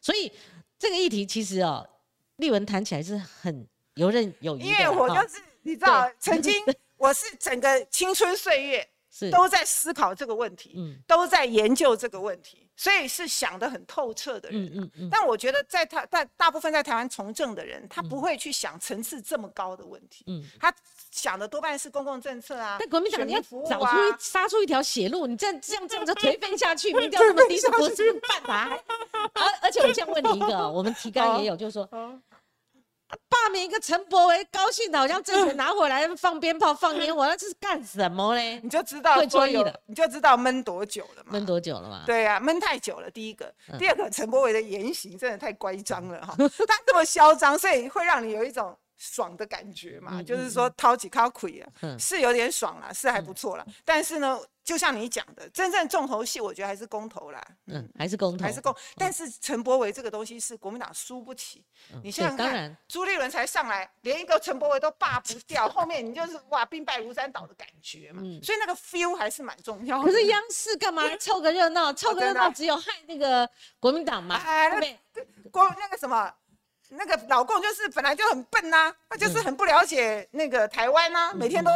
Speaker 1: 所以这个议题其实哦，立文谈起来是很游刃有余的。
Speaker 2: 因为我就是你知道，曾经 [laughs] 我是整个青春岁月。都在思考这个问题，都在研究这个问题。所以是想得很透彻的人。嗯嗯嗯。但我觉得在他在大部分在台湾从政的人，他不会去想层次这么高的问题。嗯。他想的多半是公共政策啊。
Speaker 1: 但国民党你要找出杀出一条血路，你这样这样这样子颓废 [laughs] 下去，民调这么低是不是办法？而而且我先问你一个，[laughs] 我们提纲也有，就是说。罢免一个陈柏维，高兴的好像政权拿回来放鞭炮放烟火，[laughs] 那这是干什么嘞？
Speaker 2: 你就知道会错意的，你就知道闷多久了嘛？
Speaker 1: 闷多久了嘛？
Speaker 2: 对呀，闷太久了。第一个，第二个，陈柏维的言行真的太乖张了哈，[laughs] 他这么嚣张，所以会让你有一种爽的感觉嘛，就是说掏几颗亏啊，是有点爽了，是还不错了，但是呢。就像你讲的，真正重头戏，我觉得还是公投啦。
Speaker 1: 嗯，还是公投，
Speaker 2: 还是公。但是陈柏维这个东西是国民党输不起。你想想看，朱立伦才上来，连一个陈柏维都罢不掉，后面你就是哇兵败如山倒的感觉嘛。所以那个 feel 还是蛮重要。
Speaker 1: 可是央视干嘛凑个热闹？[laughs] 凑个热闹只有害那个国民党嘛？哎，
Speaker 2: 国那个什么，那个老共就是本来就很笨呐，他就是很不了解那个台湾呐，每天都。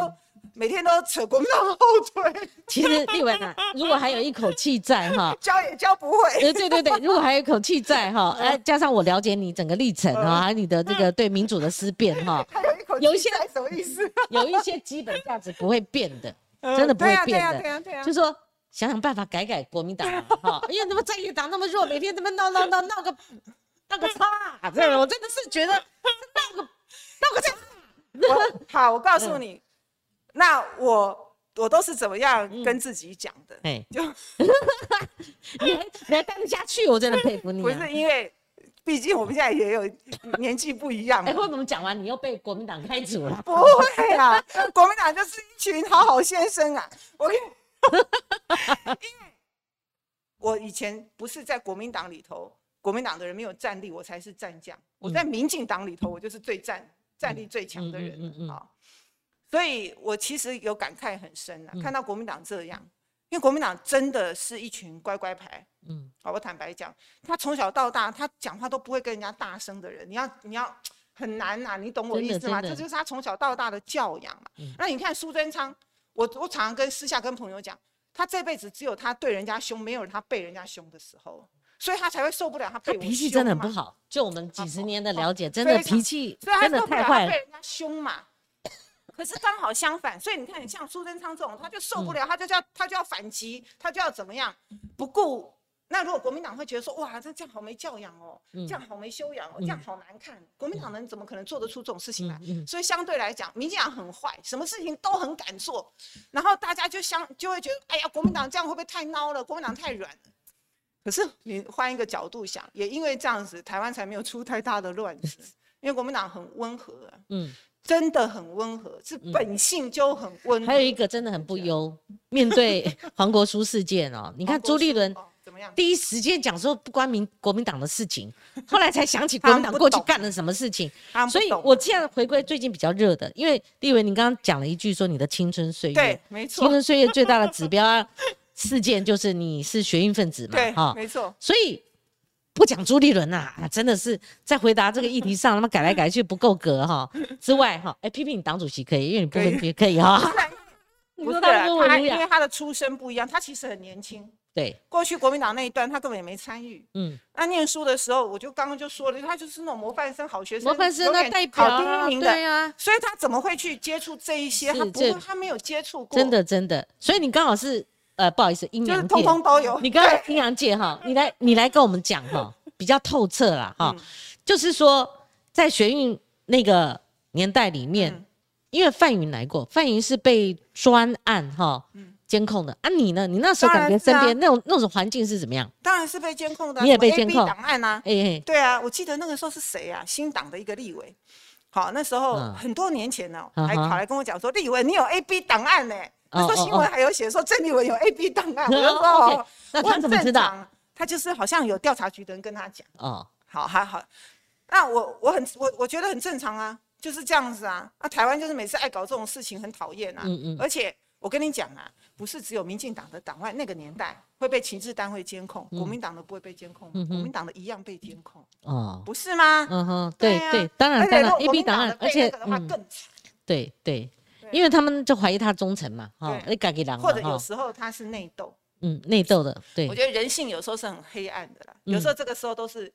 Speaker 2: 每天都扯国民党后腿。
Speaker 1: 其实立文啊，[laughs] 如果还有一口气在哈，
Speaker 2: 教也教不会。
Speaker 1: 呃，对对对，如果还有一口气在哈，哎，[laughs] 加上我了解你整个历程哈，还有你的这个对民主的思辨哈，[laughs]
Speaker 2: 还有一口有一些什么意思？
Speaker 1: 有一些基本价值不会变的，真的不会变的。
Speaker 2: 对啊，对啊，
Speaker 1: 就说想想办法改改国民党哈，因为他妈在野党那么弱，每天他妈闹闹闹闹个闹个叉，这个我真的是觉得闹个闹个叉。
Speaker 2: 好，我告诉你。那我我都是怎么样跟自己讲的？哎，就
Speaker 1: 你还你还待得下去，我真的佩服你。
Speaker 2: 不是因为，毕竟我们现在也有年纪不一样。
Speaker 1: 哎，为什么讲完你又被国民党开除了？
Speaker 2: 不会啊，国民党就是一群好好先生啊。我跟，[laughs] 因为我以前不是在国民党里头，国民党的人没有战力，我才是战将。我在民进党里头，我就是最战战力最强的人啊。所以我其实有感慨很深啊，看到国民党这样，因为国民党真的是一群乖乖牌。嗯，好，我坦白讲，他从小到大，他讲话都不会跟人家大声的人，你要你要很难呐，你懂我意思吗？这就是他从小到大的教养嘛。那你看苏贞昌，我我常常跟私下跟朋友讲，他这辈子只有他对人家凶，没有他被人家凶的时候，所以他才会受不了他被
Speaker 1: 脾气真的不好。就我们几十年的了解，真的脾气真的太坏了，
Speaker 2: 被人家凶嘛。可是刚好相反，所以你看，像苏贞昌这种，他就受不了，他就叫他就要反击，他就要怎么样，不顾。那如果国民党会觉得说，哇，这这样好没教养哦，这样好没修养哦，这样好难看。国民党人怎么可能做得出这种事情来？所以相对来讲，民进党很坏，什么事情都很敢做。然后大家就相就会觉得，哎呀，国民党这样会不会太孬了？国民党太软了。可是你换一个角度想，也因为这样子，台湾才没有出太大的乱子，[laughs] 因为国民党很温和。嗯。真的很温和，是本性就很温和。
Speaker 1: 还有一个真的很不优，面对 [laughs] 黄国书事件哦，你看朱立伦怎么样？第一时间讲说不关民国民党的事情，后来才想起国民党过去干了什么事情。所以我现在回归最近比较热的，因为立文，你刚刚讲了一句说你的青春岁月，
Speaker 2: 对，没错，
Speaker 1: 青春岁月最大的指标事件就是你是学运分子嘛，
Speaker 2: 对，哈，没错，
Speaker 1: 所以。不讲朱立伦呐，真的是在回答这个议题上，他妈改来改去不够格哈。之外哈，哎，批评你党主席可以，因为你不分区可以哈。
Speaker 2: 不是他，因为他的出身不一样，他其实很年轻。
Speaker 1: 对，
Speaker 2: 过去国民党那一段他根本也没参与。嗯，那念书的时候，我就刚刚就说了，他就是那种模范生、好学生、
Speaker 1: 模范生那代表，
Speaker 2: 第一名的。
Speaker 1: 对啊，
Speaker 2: 所以他怎么会去接触这一些？他不会，他没有接触过。
Speaker 1: 真的，真的。所以你刚好是呃，不好意思，阴阳界
Speaker 2: 通通都有。
Speaker 1: 你刚刚阴阳界哈，你来，你来跟我们讲哈。[laughs] 比较透彻啦，哈，就是说，在学运那个年代里面，因为范云来过，范云是被专案哈监控的啊。你呢？你那时候感觉身边那种那种环境是怎么样？
Speaker 2: 当然是被监控的，
Speaker 1: 你也被监控
Speaker 2: 档案啊。哎，对啊，我记得那个时候是谁啊？新党的一个立委，好，那时候很多年前呢，还跑来跟我讲说，立委你有 A B 档案呢。那时候新闻还有写说郑立文有 A B 档案，[laughs] 我就说，
Speaker 1: 那他怎么知道？
Speaker 2: 他就是好像有调查局的人跟他讲哦，好还好，那我我很我我觉得很正常啊，就是这样子啊。那台湾就是每次爱搞这种事情，很讨厌啊。嗯嗯。而且我跟你讲啊，不是只有民进党的党外那个年代会被情治单位监控，国民党的不会被监控，国民党的一样被监控。哦，不是吗？嗯哼，
Speaker 1: 对对，当然当然，A B
Speaker 2: 档案，
Speaker 1: 而且
Speaker 2: 的话更惨。
Speaker 1: 对对，因为他们就怀疑他忠诚嘛，哈，你改给党
Speaker 2: 或者有时候他是内斗。
Speaker 1: 嗯，内斗的，对。
Speaker 2: 我觉得人性有时候是很黑暗的啦，有时候这个时候都是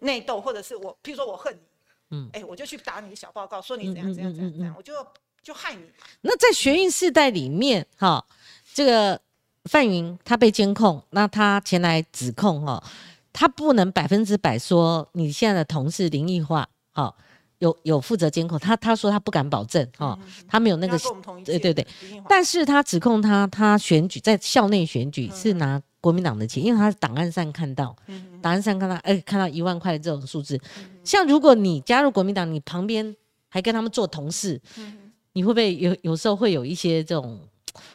Speaker 2: 内斗，或者是我，譬如说我恨你，嗯，哎，我就去打你的小报告，说你怎样怎样怎样怎样，我就就害你。
Speaker 1: 那在学运世代里面，哈，这个范云他被监控，那他前来指控，哈，他不能百分之百说你现在的同事林奕化，好。有有负责监控，他他说他不敢保证哈，他没有那个
Speaker 2: 对
Speaker 1: 对对，但是他指控他他选举在校内选举是拿国民党的钱，因为他档案上看到，档案上看到哎看到一万块这种数字，像如果你加入国民党，你旁边还跟他们做同事，你会不会有有时候会有一些这种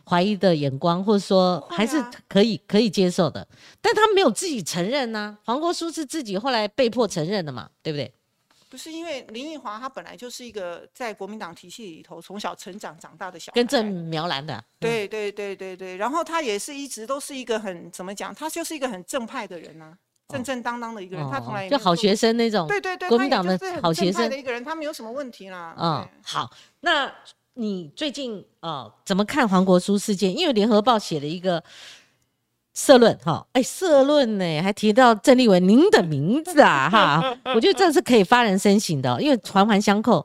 Speaker 1: 怀疑的眼光，或者说还是可以可以接受的？但他没有自己承认呐，黄国书是自己后来被迫承认的嘛，对不对？
Speaker 2: 不是因为林奕华他本来就是一个在国民党体系里头从小成长长大的小孩，
Speaker 1: 跟郑苗兰的，
Speaker 2: 对对对对对，然后他也是一直都是一个很怎么讲，他就是一个很正派的人啊，正正当当的一个人，他从来
Speaker 1: 就好学生那种，
Speaker 2: 对对对，
Speaker 1: 国民党的好学生
Speaker 2: 的一个人，他没有什么问题啦。
Speaker 1: 嗯，好，那你最近呃怎么看黄国书事件？因为联合报写了一个。社论哈，哎，社论呢，还提到郑丽文您的名字啊，[laughs] 哈，我觉得这是可以发人深省的，因为环环相扣。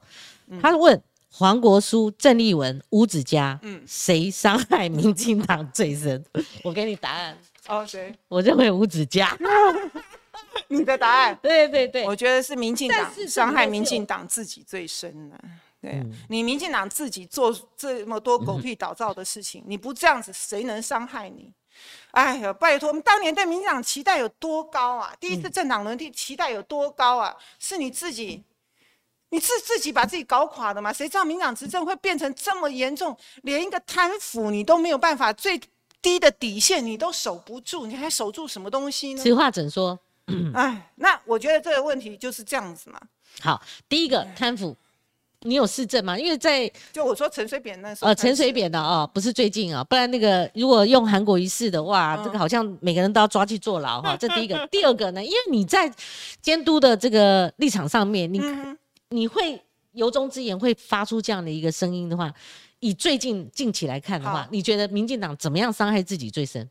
Speaker 1: 他问黄国书、郑丽文、吴子嘉，嗯，谁伤害民进党最深？[laughs] 我给你答案。
Speaker 2: 哦，谁？
Speaker 1: 我认为吴子嘉。[laughs]
Speaker 2: 你的答案？
Speaker 1: 对对对，
Speaker 2: 我觉得是民进党伤害民进党自己最深了。对你民进党自己做这么多狗屁倒灶的事情，你不这样子，谁能伤害你？哎呀，拜托，我们当年对民进党期待有多高啊？第一次政党轮替期待有多高啊？是你自己，你自自己把自己搞垮的吗？谁知道民党执政会变成这么严重，连一个贪腐你都没有办法，最低的底线你都守不住，你还守住什么东西呢？
Speaker 1: 实话怎说？
Speaker 2: 哎，那我觉得这个问题就是这样子嘛。
Speaker 1: 好，第一个贪腐。你有市政吗？因为在
Speaker 2: 就我说陈水扁那时候，呃，
Speaker 1: 陈水扁的哦，不是最近啊，不然那个如果用韩国一事的话，这个好像每个人都要抓去坐牢哈。[laughs] 这第一个，第二个呢，因为你在监督的这个立场上面，你你会由衷之言会发出这样的一个声音的话，以最近近期来看的话，你觉得民进党怎么样伤害自己最深？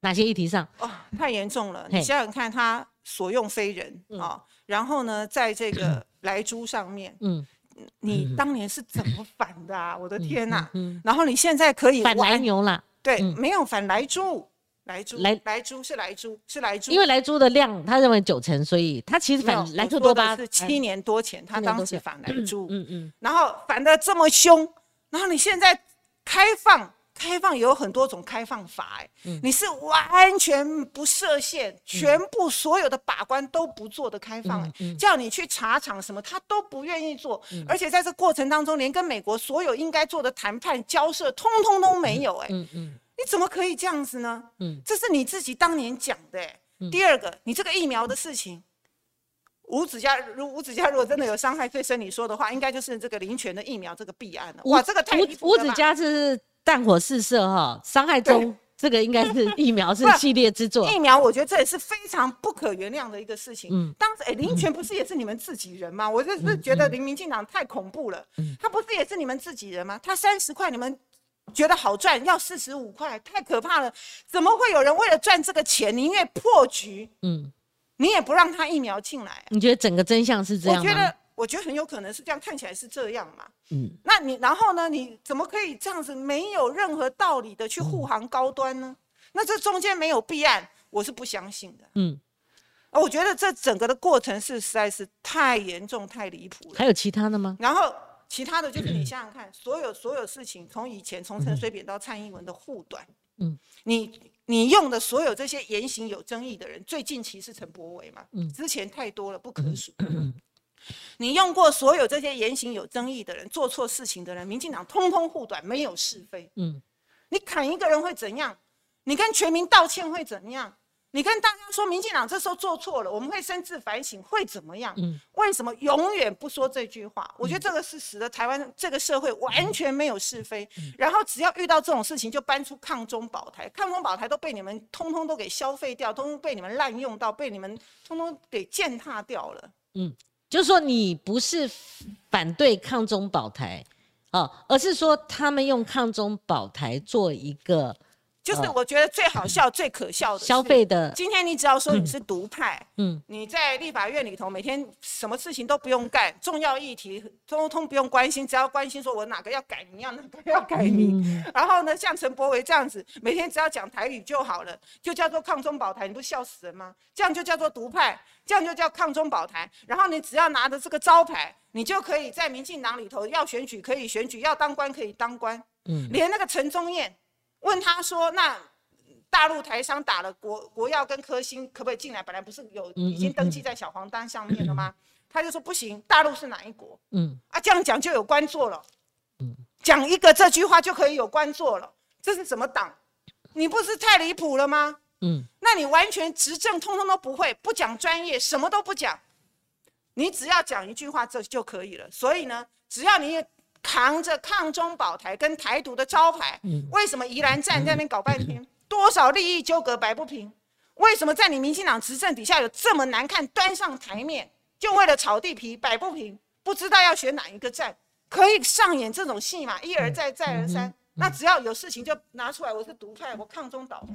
Speaker 1: 哪些议题上？哦，
Speaker 2: 太严重了！你想想看，他所用非人啊，然后呢，在这个 [clears throat] 莱猪上面，嗯。你当年是怎么反的啊？我的天呐！然后你现在可以
Speaker 1: 反来牛了？
Speaker 2: 对，没有反来猪，来猪来来猪是来猪是来猪，
Speaker 1: 因为来猪的量他认为九成，所以他其实反来猪多巴
Speaker 2: 是七年多前他当时反来猪，嗯嗯，然后反的这么凶，然后你现在开放。开放有很多种开放法，哎，你是完全不设限，全部所有的把关都不做的开放，叫你去查厂什么，他都不愿意做，而且在这过程当中，连跟美国所有应该做的谈判交涉，通通都没有，哎，嗯嗯，你怎么可以这样子呢？嗯，这是你自己当年讲的，哎，第二个，你这个疫苗的事情，吴子嘉如吴子嘉如果真的有伤害最深，你说的话，应该就是这个林权的疫苗这个弊案了，哇，这个太
Speaker 1: 吴吴子嘉是。弹火试射哈，伤害中这个应该是疫苗是 [laughs] 系列之作。
Speaker 2: 疫苗我觉得这也是非常不可原谅的一个事情。嗯，当时哎，林权不是也是你们自己人吗？我就是觉得林民进党太恐怖了。嗯，他不是也是你们自己人吗？他三十块你们觉得好赚，要四十五块，太可怕了。怎么会有人为了赚这个钱宁愿破局？嗯，你也不让他疫苗进来。
Speaker 1: 你觉得整个真相是这样
Speaker 2: 吗？我觉得很有可能是这样，看起来是这样嘛。嗯，那你然后呢？你怎么可以这样子没有任何道理的去护航高端呢？那这中间没有弊案，我是不相信的。嗯，我觉得这整个的过程是实在是太严重、太离谱了。
Speaker 1: 还有其他的吗？
Speaker 2: 然后其他的就是你想想看，所有所有事情，从以前从陈水扁到蔡英文的护短，嗯，你你用的所有这些言行有争议的人，最近其实陈柏伟嘛？嗯，之前太多了，不可数。你用过所有这些言行有争议的人、做错事情的人，民进党通通护短，没有是非。嗯，你砍一个人会怎样？你跟全民道歉会怎样？你跟大家说民进党这时候做错了，我们会深自反省，会怎么样？嗯，为什么永远不说这句话？我觉得这个是使得台湾这个社会完全没有是非，然后只要遇到这种事情就搬出抗中保台，抗中保台都被你们通通都给消费掉，通通被你们滥用到，被你们通通给践踏掉了。嗯。
Speaker 1: 就是说，你不是反对抗中保台，哦，而是说他们用抗中保台做一个
Speaker 2: 就是我觉得最好笑、最可笑的
Speaker 1: 消费的。
Speaker 2: 今天你只要说你是独派，嗯，你在立法院里头每天什么事情都不用干，重要议题通通不用关心，只要关心说我哪个要改名，要哪个要改名。然后呢，像陈柏维这样子，每天只要讲台语就好了，就叫做抗中保台，你不笑死人吗？这样就叫做独派，这样就叫抗中保台。然后你只要拿着这个招牌，你就可以在民进党里头要选举可以选举，要当官可以当官。嗯，连那个陈宗彦。问他说：“那大陆台商打了国国药跟科兴，可不可以进来？本来不是有已经登记在小黄单上面了吗？”他就说：“不行，大陆是哪一国？嗯，啊，这样讲就有官做了。嗯，讲一个这句话就可以有官做了，这是什么党？你不是太离谱了吗？嗯，那你完全执政通通都不会，不讲专业，什么都不讲，你只要讲一句话这就可以了。所以呢，只要你。”扛着抗中保台跟台独的招牌，为什么宜兰站在那边搞半天？[laughs] 多少利益纠葛摆不平？为什么在你民进党执政底下有这么难看？端上台面就为了炒地皮摆不平？不知道要选哪一个站，可以上演这种戏码，一而再再而三。那只要有事情就拿出来，我是独派，我抗中保台。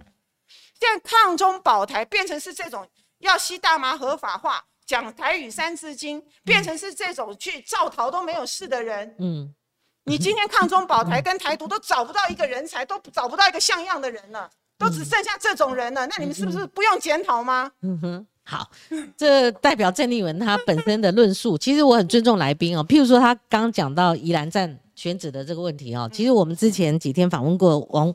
Speaker 2: 现在抗中保台变成是这种要吸大麻合法化，讲台语三字经，变成是这种去造逃都没有事的人。嗯。你今天抗中保台跟台独都找不到一个人才，都找不到一个像样的人了，都只剩下这种人了。那你们是不是不用检讨吗？嗯
Speaker 1: 哼，好，这代表郑丽文他本身的论述。其实我很尊重来宾哦，譬如说他刚刚讲到宜兰站。选址的这个问题哦，其实我们之前几天访问过王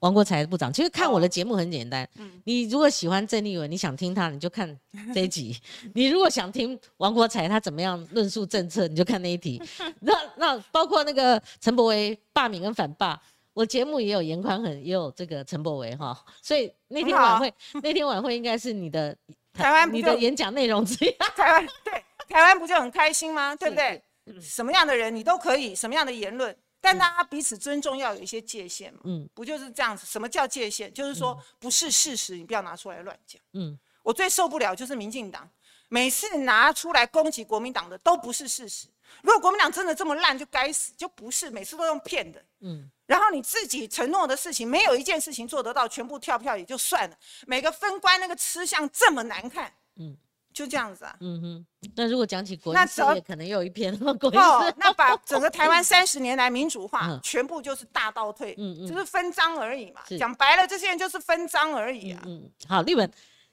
Speaker 1: 王国才部长。其实看我的节目很简单，你如果喜欢郑丽文，你想听他，你就看这一集；[laughs] 你如果想听王国才他怎么样论述政策，你就看那一题。[laughs] 那那包括那个陈柏维罢免跟反罢，我节目也有严宽很也有这个陈柏维哈，所以那天晚会那天晚会应该是你的 [laughs]
Speaker 2: 台湾
Speaker 1: 你的演讲内容之一。
Speaker 2: 台湾对台湾不就很开心吗？对不对？什么样的人你都可以，什么样的言论，但大家彼此尊重要有一些界限嘛。嗯，不就是这样子？什么叫界限？就是说不是事实，你不要拿出来乱讲。嗯，我最受不了就是民进党每次拿出来攻击国民党的都不是事实。如果国民党真的这么烂，就该死，就不是每次都用骗的。嗯，然后你自己承诺的事情没有一件事情做得到，全部跳票也就算了。每个分官那个吃相这么难看。嗯。就这样子啊，嗯哼。
Speaker 1: 那如果讲起国营事业，可能又有一篇国营
Speaker 2: 哦，那把整个台湾三十年来民主化，全部就是大倒退，嗯嗯，就是分赃而已嘛。讲白了，这些人就是分赃而已啊。嗯，
Speaker 1: 好，立文，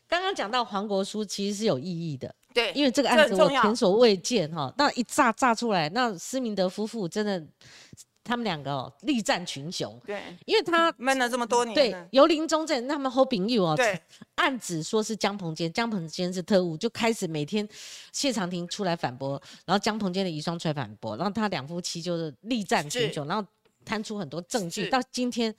Speaker 1: 刚刚讲到黄国书其实是有意义的，
Speaker 2: 对，
Speaker 1: 因为这个案子我前所未见哈。那一炸炸出来，那施明德夫妇真的。他们两个哦，力战群雄。
Speaker 2: 对，
Speaker 1: 因为他
Speaker 2: 闷了这么多年。
Speaker 1: 对，由林中正他们后丙友哦，
Speaker 2: 对，
Speaker 1: 暗指说是江鹏坚，江鹏坚是特务，就开始每天谢长廷出来反驳，然后江鹏坚的遗孀出来反驳，然后他两夫妻就是力战群雄，然后摊出很多证据。到今天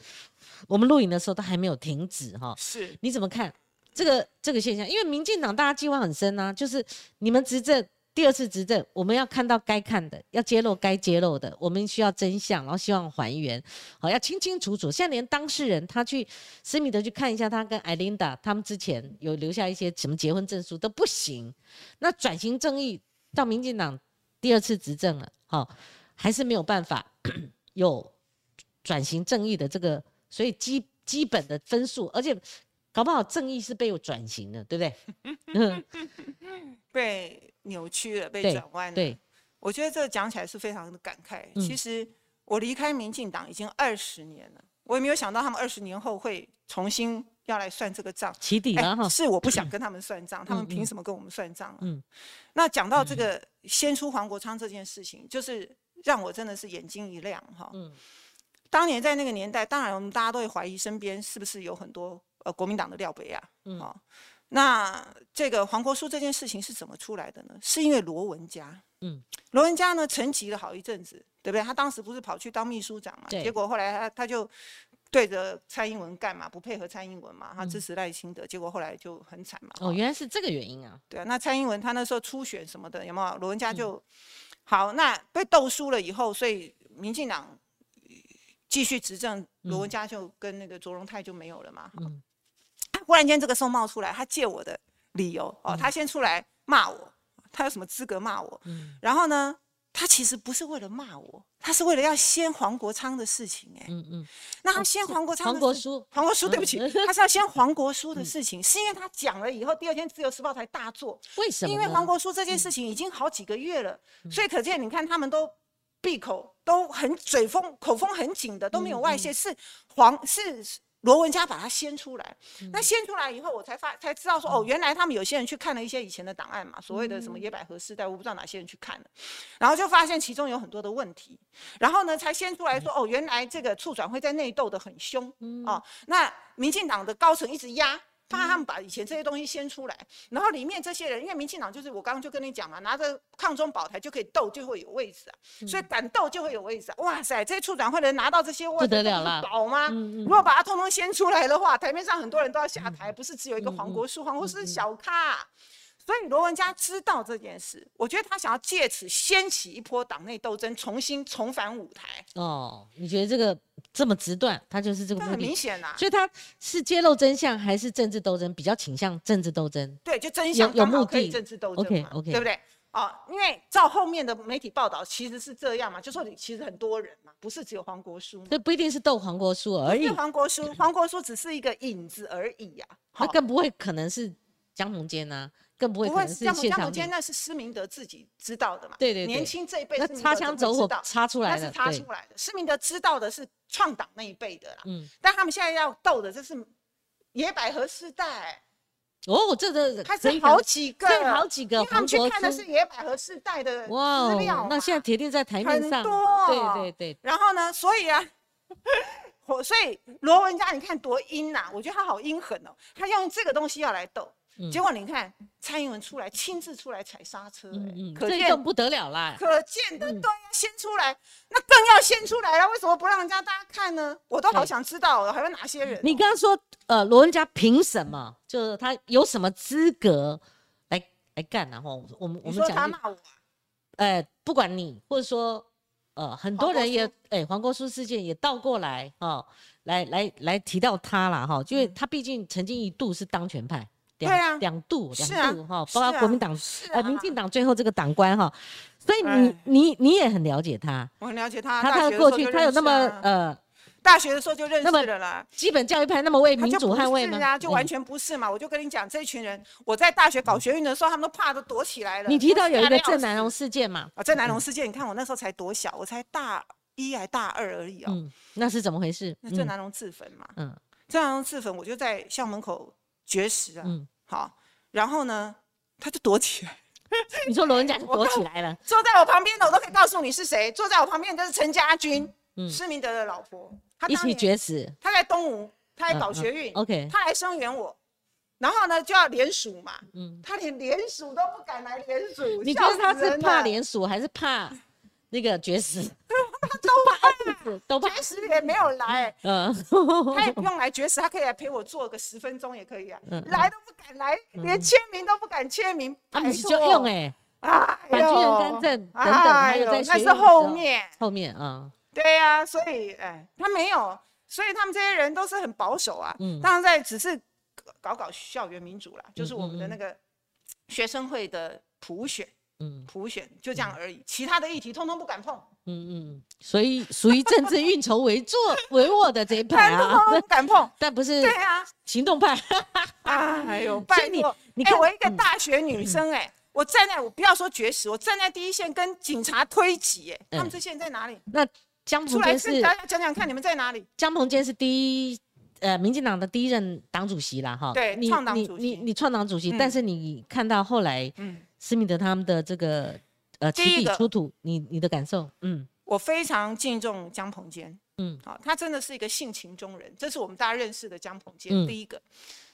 Speaker 1: 我们录影的时候都还没有停止哈。
Speaker 2: 是，
Speaker 1: 你怎么看这个这个现象？因为民进党大家计划很深啊，就是你们执政。第二次执政，我们要看到该看的，要揭露该揭露的，我们需要真相，然后希望还原，好要清清楚楚。现在连当事人他去斯密德去看一下，他跟艾琳达他们之前有留下一些什么结婚证书都不行。那转型正义到民进党第二次执政了，好还是没有办法有转型正义的这个，所以基基本的分数，而且搞不好正义是被我转型的，对不对？[laughs]
Speaker 2: 被。扭曲了，被转弯了。
Speaker 1: 对，
Speaker 2: 我觉得这讲起来是非常的感慨。其实我离开民进党已经二十年了，我也没有想到他们二十年后会重新要来算这个账。
Speaker 1: 起底了哈，
Speaker 2: 是我不想跟他们算账，[coughs] 他们凭什么跟我们算账？嗯，那讲到这个先出黄国昌这件事情，就是让我真的是眼睛一亮哈。嗯，当年在那个年代，当然我们大家都会怀疑身边是不是有很多呃国民党的廖北亚。嗯。那这个黄国书这件事情是怎么出来的呢？是因为罗文佳，嗯，罗文佳呢沉寂了好一阵子，对不对？他当时不是跑去当秘书长嘛？结果后来他他就对着蔡英文干嘛？不配合蔡英文嘛？他支持赖清德，结果后来就很惨嘛。
Speaker 1: 哦，原来是这个原因啊。
Speaker 2: 对啊，那蔡英文他那时候初选什么的，有没有？罗文佳就好，那被斗输了以后，所以民进党继续执政，罗文佳就跟那个卓荣泰就没有了嘛。嗯。忽然间，这个时候冒出来，他借我的理由哦，他先出来骂我，他有什么资格骂我？嗯，然后呢，他其实不是为了骂我，他是为了要掀黄国昌的事情，哎，嗯嗯，那他掀黄国昌，
Speaker 1: 黄国书，
Speaker 2: 黄国书，对不起，他是要掀黄国书的事情，是因为他讲了以后，第二天自由时报才大做，
Speaker 1: 为什么？
Speaker 2: 因为黄国书这件事情已经好几个月了，所以可见你看他们都闭口都很嘴封口风很紧的，都没有外泄，是黄是。罗文佳把它掀出来，那掀出来以后，我才发才知道说，哦，原来他们有些人去看了一些以前的档案嘛，所谓的什么野百合时代，我不知道哪些人去看了，然后就发现其中有很多的问题，然后呢，才掀出来说，哦，原来这个促转会在内斗的很凶，哦，那民进党的高层一直压。怕他们把以前这些东西掀出来，然后里面这些人，因为民进党就是我刚刚就跟你讲嘛，拿着抗中保台就可以斗，就会有位置啊，所以敢斗就会有位置啊。哇塞，这些处长会能拿到这些位置，
Speaker 1: 不得了了，
Speaker 2: 宝吗？如果把它通通掀出来的话，台面上很多人都要下台，不是只有一个黄国书，黄国书是小咖。所以罗文佳知道这件事，我觉得他想要借此掀起一波党内斗争，重新重返舞台。
Speaker 1: 哦，你觉得这个这么直断，他就是这个目的？
Speaker 2: 很明显呐。
Speaker 1: 所以他是揭露真相，还是政治斗争？比较倾向政治斗争。
Speaker 2: 对，就真相有目的，政治斗争
Speaker 1: OK OK，
Speaker 2: 对不对？哦，因为照后面的媒体报道，其实是这样嘛，就说你其实很多人嘛，不是只有黄国书。
Speaker 1: 这不一定是斗黄国书而已。
Speaker 2: 黄国书，黄国书只是一个影子而已呀。
Speaker 1: 他更不会可能是江宏坚呐。更不会，
Speaker 2: 不会是江江坚那是施明德自己知道的嘛？
Speaker 1: 对对
Speaker 2: 年轻这一辈，
Speaker 1: 那擦枪走火擦出来的，
Speaker 2: 那是擦出来的。施明德知道的是创党那一辈的啦，嗯，但他们现在要斗的，这是野百合世代。
Speaker 1: 哦，这个
Speaker 2: 还是好几个，
Speaker 1: 好几个，
Speaker 2: 他们去看的是野百合世代的资料
Speaker 1: 那现在铁定在台面上，
Speaker 2: 很多，
Speaker 1: 对对对。
Speaker 2: 然后呢，所以啊，[laughs] 我所以罗文佳，你看多阴呐，我觉得他好阴狠哦，他用这个东西要来斗。结果你看，蔡英文出来亲自出来踩刹车，哎，可见
Speaker 1: 不得了啦！
Speaker 2: 可见的对，先出来，那更要先出来了。为什么不让人家大家看呢？我都好想知道，还有哪些人？
Speaker 1: 你刚刚说，呃，罗文佳凭什么？就是他有什么资格来来干？然后我们我们讲，
Speaker 2: 他骂我，
Speaker 1: 哎，不管你，或者说，呃，很多人也，哎，黄国书事件也倒过来，哦，来来来提到他了，哈，因为他毕竟曾经一度是当权派。
Speaker 2: 对啊，
Speaker 1: 两度两度哈，包括国民党呃民进党最后这个党官哈，所以你你你也很了解他，
Speaker 2: 我很了解他，
Speaker 1: 他过去他有那么呃，
Speaker 2: 大学的时候就认识了啦，
Speaker 1: 基本教育派那么为民主捍卫吗？
Speaker 2: 啊，就完全不是嘛，我就跟你讲，这群人我在大学搞学运的时候，他们都怕都躲起来了。
Speaker 1: 你提到有一个郑南榕事件嘛？
Speaker 2: 啊，郑南榕事件，你看我那时候才多小，我才大一还大二而已哦。嗯，
Speaker 1: 那是怎么回事？
Speaker 2: 那郑南榕自焚嘛？嗯，郑南榕自焚，我就在校门口绝食啊。嗯，好。然后呢，他就躲起来。[laughs]
Speaker 1: 你说罗文佳 [laughs] 躲起来了，
Speaker 2: 坐在我旁边的我都可以告诉你是谁。坐在我旁边就是陈家军，施明德的老婆。
Speaker 1: 一起绝食。
Speaker 2: 他在东吴，他在搞学运。
Speaker 1: OK。
Speaker 2: 他来声援我，然后呢就要联署嘛。嗯。他连联署都不敢来联署。
Speaker 1: 你觉得他是怕联署还是怕？那个绝食，[laughs]
Speaker 2: 他都怕，[laughs] 都怕绝食也没有来，嗯，他也不用来绝食，他可以来陪我做个十分钟也可以啊，来都不敢来，连签名都不敢签名，
Speaker 1: 啊，你就用哎，啊，反军人干政等等，还有在
Speaker 2: 那是后面
Speaker 1: 后面啊，
Speaker 2: 对呀，所以哎，他没有，所以他们这些人都是很保守啊，嗯，当然在只是搞搞校园民主啦，就是我们的那个学生会的普选。嗯，普选就这样而已，其他的议题通通不敢碰。
Speaker 1: 嗯嗯，所以属于政治运筹帷幄帷幄的这一派啊，[laughs]
Speaker 2: 不敢碰。
Speaker 1: 但不是
Speaker 2: 对啊，
Speaker 1: 行动派。[laughs]
Speaker 2: 哎呦，拜托，你看我一个大学女生，哎，我站在我不要说绝食，我站在第一线跟警察推挤，哎，他们这些人在哪里？
Speaker 1: 那江鹏坚是
Speaker 2: 大家讲讲看，你们在哪里？
Speaker 1: 江鹏坚是第一，呃，民进党的第一任党主席啦哈。
Speaker 2: 对，创党主
Speaker 1: 席，你你创党主席，但是你看到后来，嗯。施密德他们的这个呃起底出土，你你的感受？
Speaker 2: 嗯，我非常敬重江鹏坚，嗯，好，他真的是一个性情中人，这是我们大家认识的江鹏坚。第一个，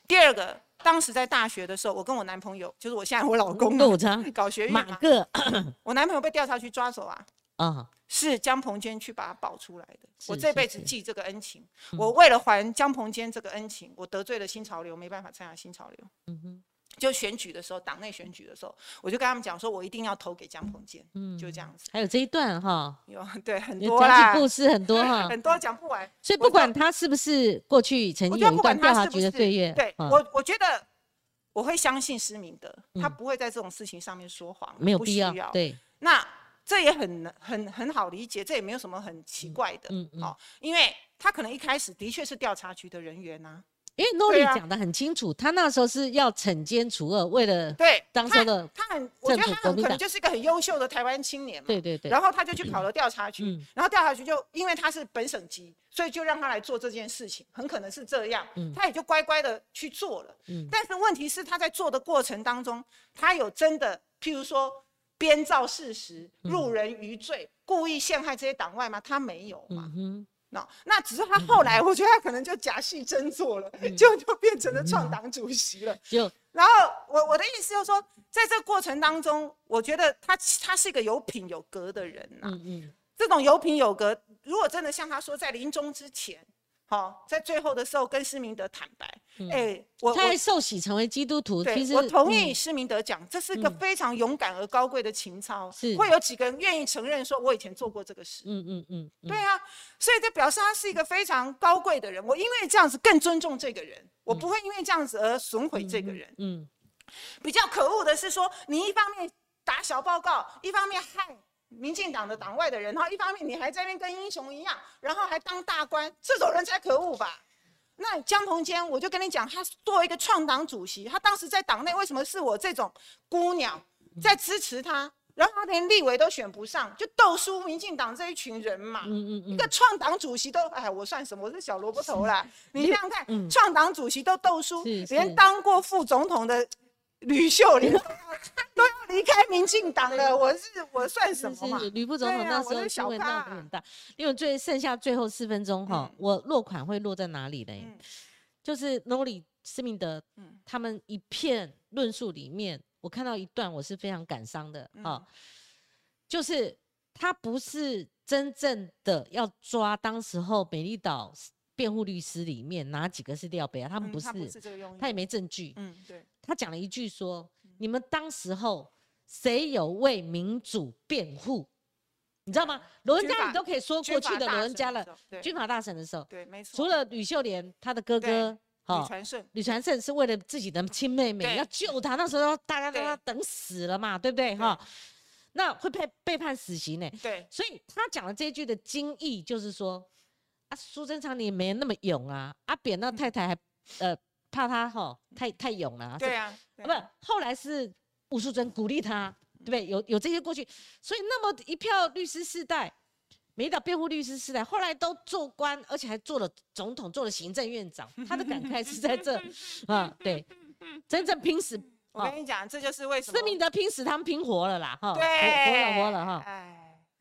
Speaker 2: 第二个，当时在大学的时候，我跟我男朋友，就是我现在我老公，[laughs] 搞学运
Speaker 1: 马个，[coughs]
Speaker 2: 我男朋友被调查局抓走啊，啊，是江鹏坚去把他保出来的，我这辈子记这个恩情。我为了还江鹏坚这个恩情，我得罪了新潮流，没办法参加新潮流。嗯哼。就选举的时候，党内选举的时候，我就跟他们讲说，我一定要投给江鹏坚，嗯，就这样子。
Speaker 1: 还有这一段哈，
Speaker 2: 有对很多啦，
Speaker 1: 故事很多哈，[laughs]
Speaker 2: 很多讲不完。
Speaker 1: 所以不管他是不是过去曾经有一段调查局的岁月，
Speaker 2: 对我我觉得我会相信施明德，他不会在这种事情上面说谎，
Speaker 1: 没有必要。
Speaker 2: 对，那这也很很很好理解，这也没有什么很奇怪的，嗯嗯，因为他可能一开始的确是调查局的人员呐。
Speaker 1: 因为诺丽讲的很清楚，他那时候是要惩奸除恶，为了
Speaker 2: 对
Speaker 1: 当时的
Speaker 2: 他很，我觉得他很可能就是一个很优秀的台湾青年嘛。
Speaker 1: 对对对。
Speaker 2: 然后他就去考了调查局，然后调查局就因为他是本省级，所以就让他来做这件事情，很可能是这样。嗯。他也就乖乖的去做了。嗯。但是问题是他在做的过程当中，他有真的譬如说编造事实、入人于罪、故意陷害这些党外吗？他没有嘛。嗯那那只是他后来，我觉得他可能就假戏真做了，就就变成了创党主席了。就然后我我的意思就是说，在这个过程当中，我觉得他他是一个有品有格的人呐。嗯嗯，这种有品有格，如果真的像他说，在临终之前。好，在最后的时候跟施明德坦白，哎，
Speaker 1: 我他还受洗成为基督徒。
Speaker 2: 其实，我同意施明德讲，这是个非常勇敢而高贵的情操。是，会有几个人愿意承认说，我以前做过这个事。嗯嗯嗯，对啊，所以这表示他是一个非常高贵的人。我因为这样子更尊重这个人，我不会因为这样子而损毁这个人。嗯，比较可恶的是说，你一方面打小报告，一方面害。民进党的党外的人，然后一方面你还在那边跟英雄一样，然后还当大官，这种人才可恶吧？[laughs] 那江鹏坚，我就跟你讲，他作为一个创党主席，他当时在党内为什么是我这种姑娘在支持他？然后他连立委都选不上，就斗输民进党这一群人嘛。嗯嗯嗯。一个创党主席都，哎，我算什么？我是小萝卜头啦。你想想看，创党主席都斗输，连当过副总统的。吕秀莲 [laughs] 都要离开民进党了，我是我算什么嘛？
Speaker 1: 吕副总统那时候新闻闹得很大，因为最剩下最后四分钟哈，我落款会落在哪里呢？就是 Noli 施明德他们一片论述里面，我看到一段我是非常感伤的哈，就是他不是真正的要抓当时候美丽岛辩护律师里面哪几个是廖北啊？他们不是，他也没证据。嗯，对。他讲了一句说：“你们当时候谁有为民主辩护？你知道吗？罗文家你都可以说过去的罗文家了。军法大审的时候，
Speaker 2: 对，没错。
Speaker 1: 除了吕秀莲，他的哥哥哈
Speaker 2: 吕传胜，
Speaker 1: 吕传胜是为了自己的亲妹妹要救他，那时候大家都要等死了嘛，对不对？哈，那会被被判死刑呢。
Speaker 2: 对，
Speaker 1: 所以他讲的这一句的精义就是说：啊，苏贞昌你也没那么勇啊，阿扁那太太还呃。”怕他哈太太勇了，
Speaker 2: 对啊，
Speaker 1: 不，后来是吴淑珍鼓励他，对不对？有有这些过去，所以那么一票律师世代，每一岛辩护律师世代，后来都做官，而且还做了总统，做了行政院长。[laughs] 他的感慨是在这啊，对，真正拼死。
Speaker 2: 我跟你讲，这就是为什么
Speaker 1: 施明德拼死，他们拼活了啦，哈，
Speaker 2: 对，
Speaker 1: 活了活了哈。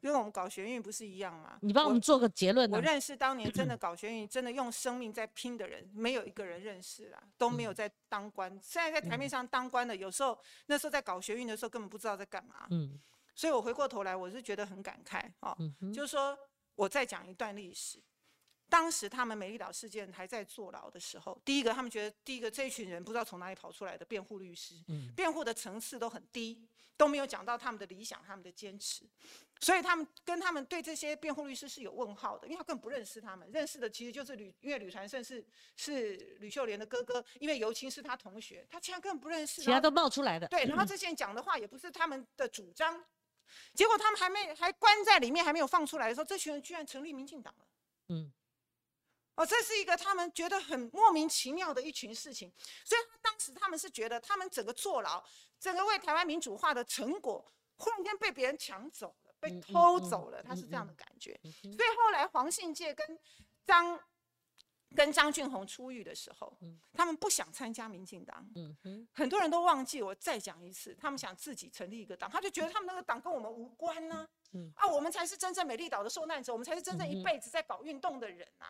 Speaker 2: 跟我们搞学运不是一样吗？
Speaker 1: 你帮我们做个结论。
Speaker 2: 我认识当年真的 [clears throat] 搞学运、真的用生命在拼的人，没有一个人认识啦，都没有在当官。现在在台面上当官的，有时候那时候在搞学运的时候，根本不知道在干嘛。嗯，所以我回过头来，我是觉得很感慨啊。就是说，我再讲一段历史。当时他们美丽岛事件还在坐牢的时候，第一个他们觉得，第一个这一群人不知道从哪里跑出来的辩护律师，辩护的层次都很低，都没有讲到他们的理想、他们的坚持，所以他们跟他们对这些辩护律师是有问号的，因为他根本不认识他们，认识的其实就是吕，因为吕传胜是是吕秀莲的哥哥，因为尤青是他同学，他竟然根本不认识，
Speaker 1: 其他都冒出来的，
Speaker 2: 对，然后这些人讲的话也不是他们的主张，结果他们还没还关在里面，还没有放出来的时候，这群人居然成立民进党了，嗯。哦，这是一个他们觉得很莫名其妙的一群事情，所以当时他们是觉得他们整个坐牢，整个为台湾民主化的成果，忽然间被别人抢走了，被偷走了，他是这样的感觉。所以后来黄信介跟张。跟张俊宏出狱的时候，他们不想参加民进党。很多人都忘记，我再讲一次，他们想自己成立一个党，他就觉得他们那个党跟我们无关呢。啊，我们才是真正美丽岛的受难者，我们才是真正一辈子在搞运动的人呐。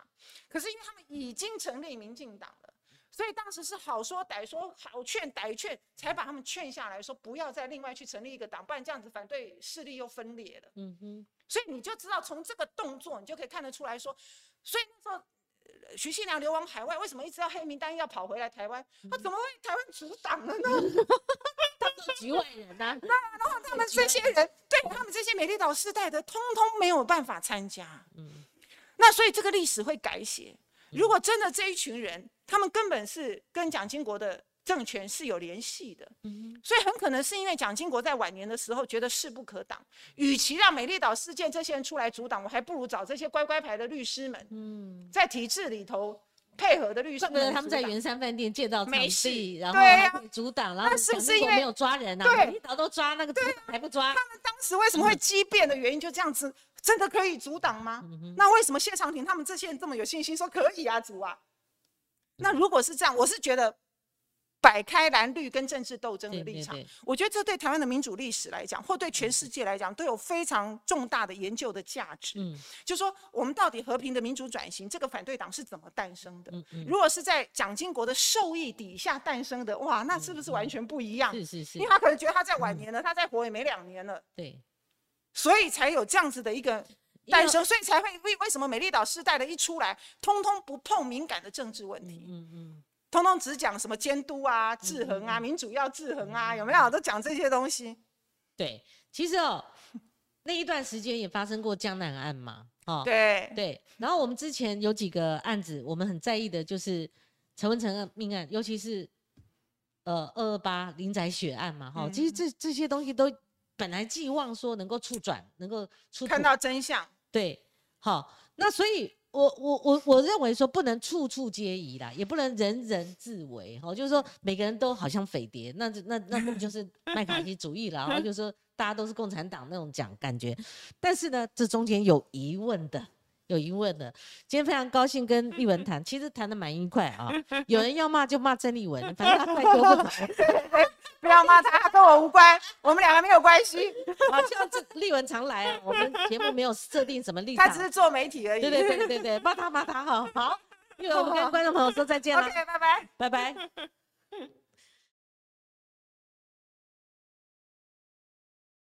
Speaker 2: 可是因为他们已经成立民进党了，所以当时是好说歹说，好劝歹劝，才把他们劝下来说不要再另外去成立一个党，不然这样子反对势力又分裂了。嗯哼，所以你就知道从这个动作，你就可以看得出来说，所以那时候。徐信良流亡海外，为什么一直要黑名单，要跑回来台湾？他怎么会台湾阻挡了呢？[laughs]
Speaker 1: 他是局外人 [laughs] 呐。
Speaker 2: 那然后他们这些人，对他们这些美丽岛世代的，通通没有办法参加。嗯。那所以这个历史会改写。如果真的这一群人，他们根本是跟蒋经国的。政权是有联系的，所以很可能是因为蒋经国在晚年的时候觉得势不可挡，与其让美丽岛事件这些人出来阻挡，我还不如找这些乖乖牌的律师们，在体制里头配合的律师们，
Speaker 1: 他们在圆山饭店借到场地，然后阻挡，然后
Speaker 2: 是不是因为
Speaker 1: 没有抓人啊？美丽岛都抓那个，还不抓？
Speaker 2: 他们当时为什么会激变的原因就这样子，真的可以阻挡吗？那为什么谢长廷他们这些人这么有信心说可以啊，阻啊？那如果是这样，我是觉得摆开蓝绿跟政治斗争的立场，我觉得这对台湾的民主历史来讲，或对全世界来讲，都有非常重大的研究的价值。嗯，就说我们到底和平的民主转型，这个反对党是怎么诞生的？嗯嗯，如果是在蒋经国的授意底下诞生的，哇，那是不是完全不一样？
Speaker 1: 是是是，
Speaker 2: 因为他可能觉得他在晚年了，他在活也没两年了。
Speaker 1: 对，
Speaker 2: 所以才有这样子的一个。诞生，所以才会为为什么美丽岛世代的一出来，通通不碰敏感的政治问题，嗯嗯，通通只讲什么监督啊、制衡啊、民主要制衡啊，有没有？都讲这些东西。
Speaker 1: 对，其实哦，[laughs] 那一段时间也发生过江南案嘛，
Speaker 2: 哦，对
Speaker 1: 对。然后我们之前有几个案子，我们很在意的就是陈文成命案，尤其是呃二二八林宅血案嘛，哈，其实这这些东西都。本来寄望说能够触转，能够出
Speaker 2: 看到真相，
Speaker 1: 对，好，那所以，我我我我认为说不能处处皆宜啦，也不能人人自危，哈，就是说每个人都好像匪谍，那那那那就是麦卡锡主义了，然后就说大家都是共产党那种讲感觉，但是呢，这中间有疑问的。有疑问的，今天非常高兴跟丽文谈，其实谈的蛮愉快啊。有人要骂就骂郑丽文，反正他太多不
Speaker 2: 不要骂他，他跟我无关，我们两个没有关系。[laughs]
Speaker 1: 好像这丽文常来啊，我们节目没有设定什么立场，
Speaker 2: 他只是做媒体而已。
Speaker 1: 对对对对对，骂他骂他哈。好，因为我们跟观众朋友说再见了。
Speaker 2: OK，拜拜，
Speaker 1: 拜拜。[laughs]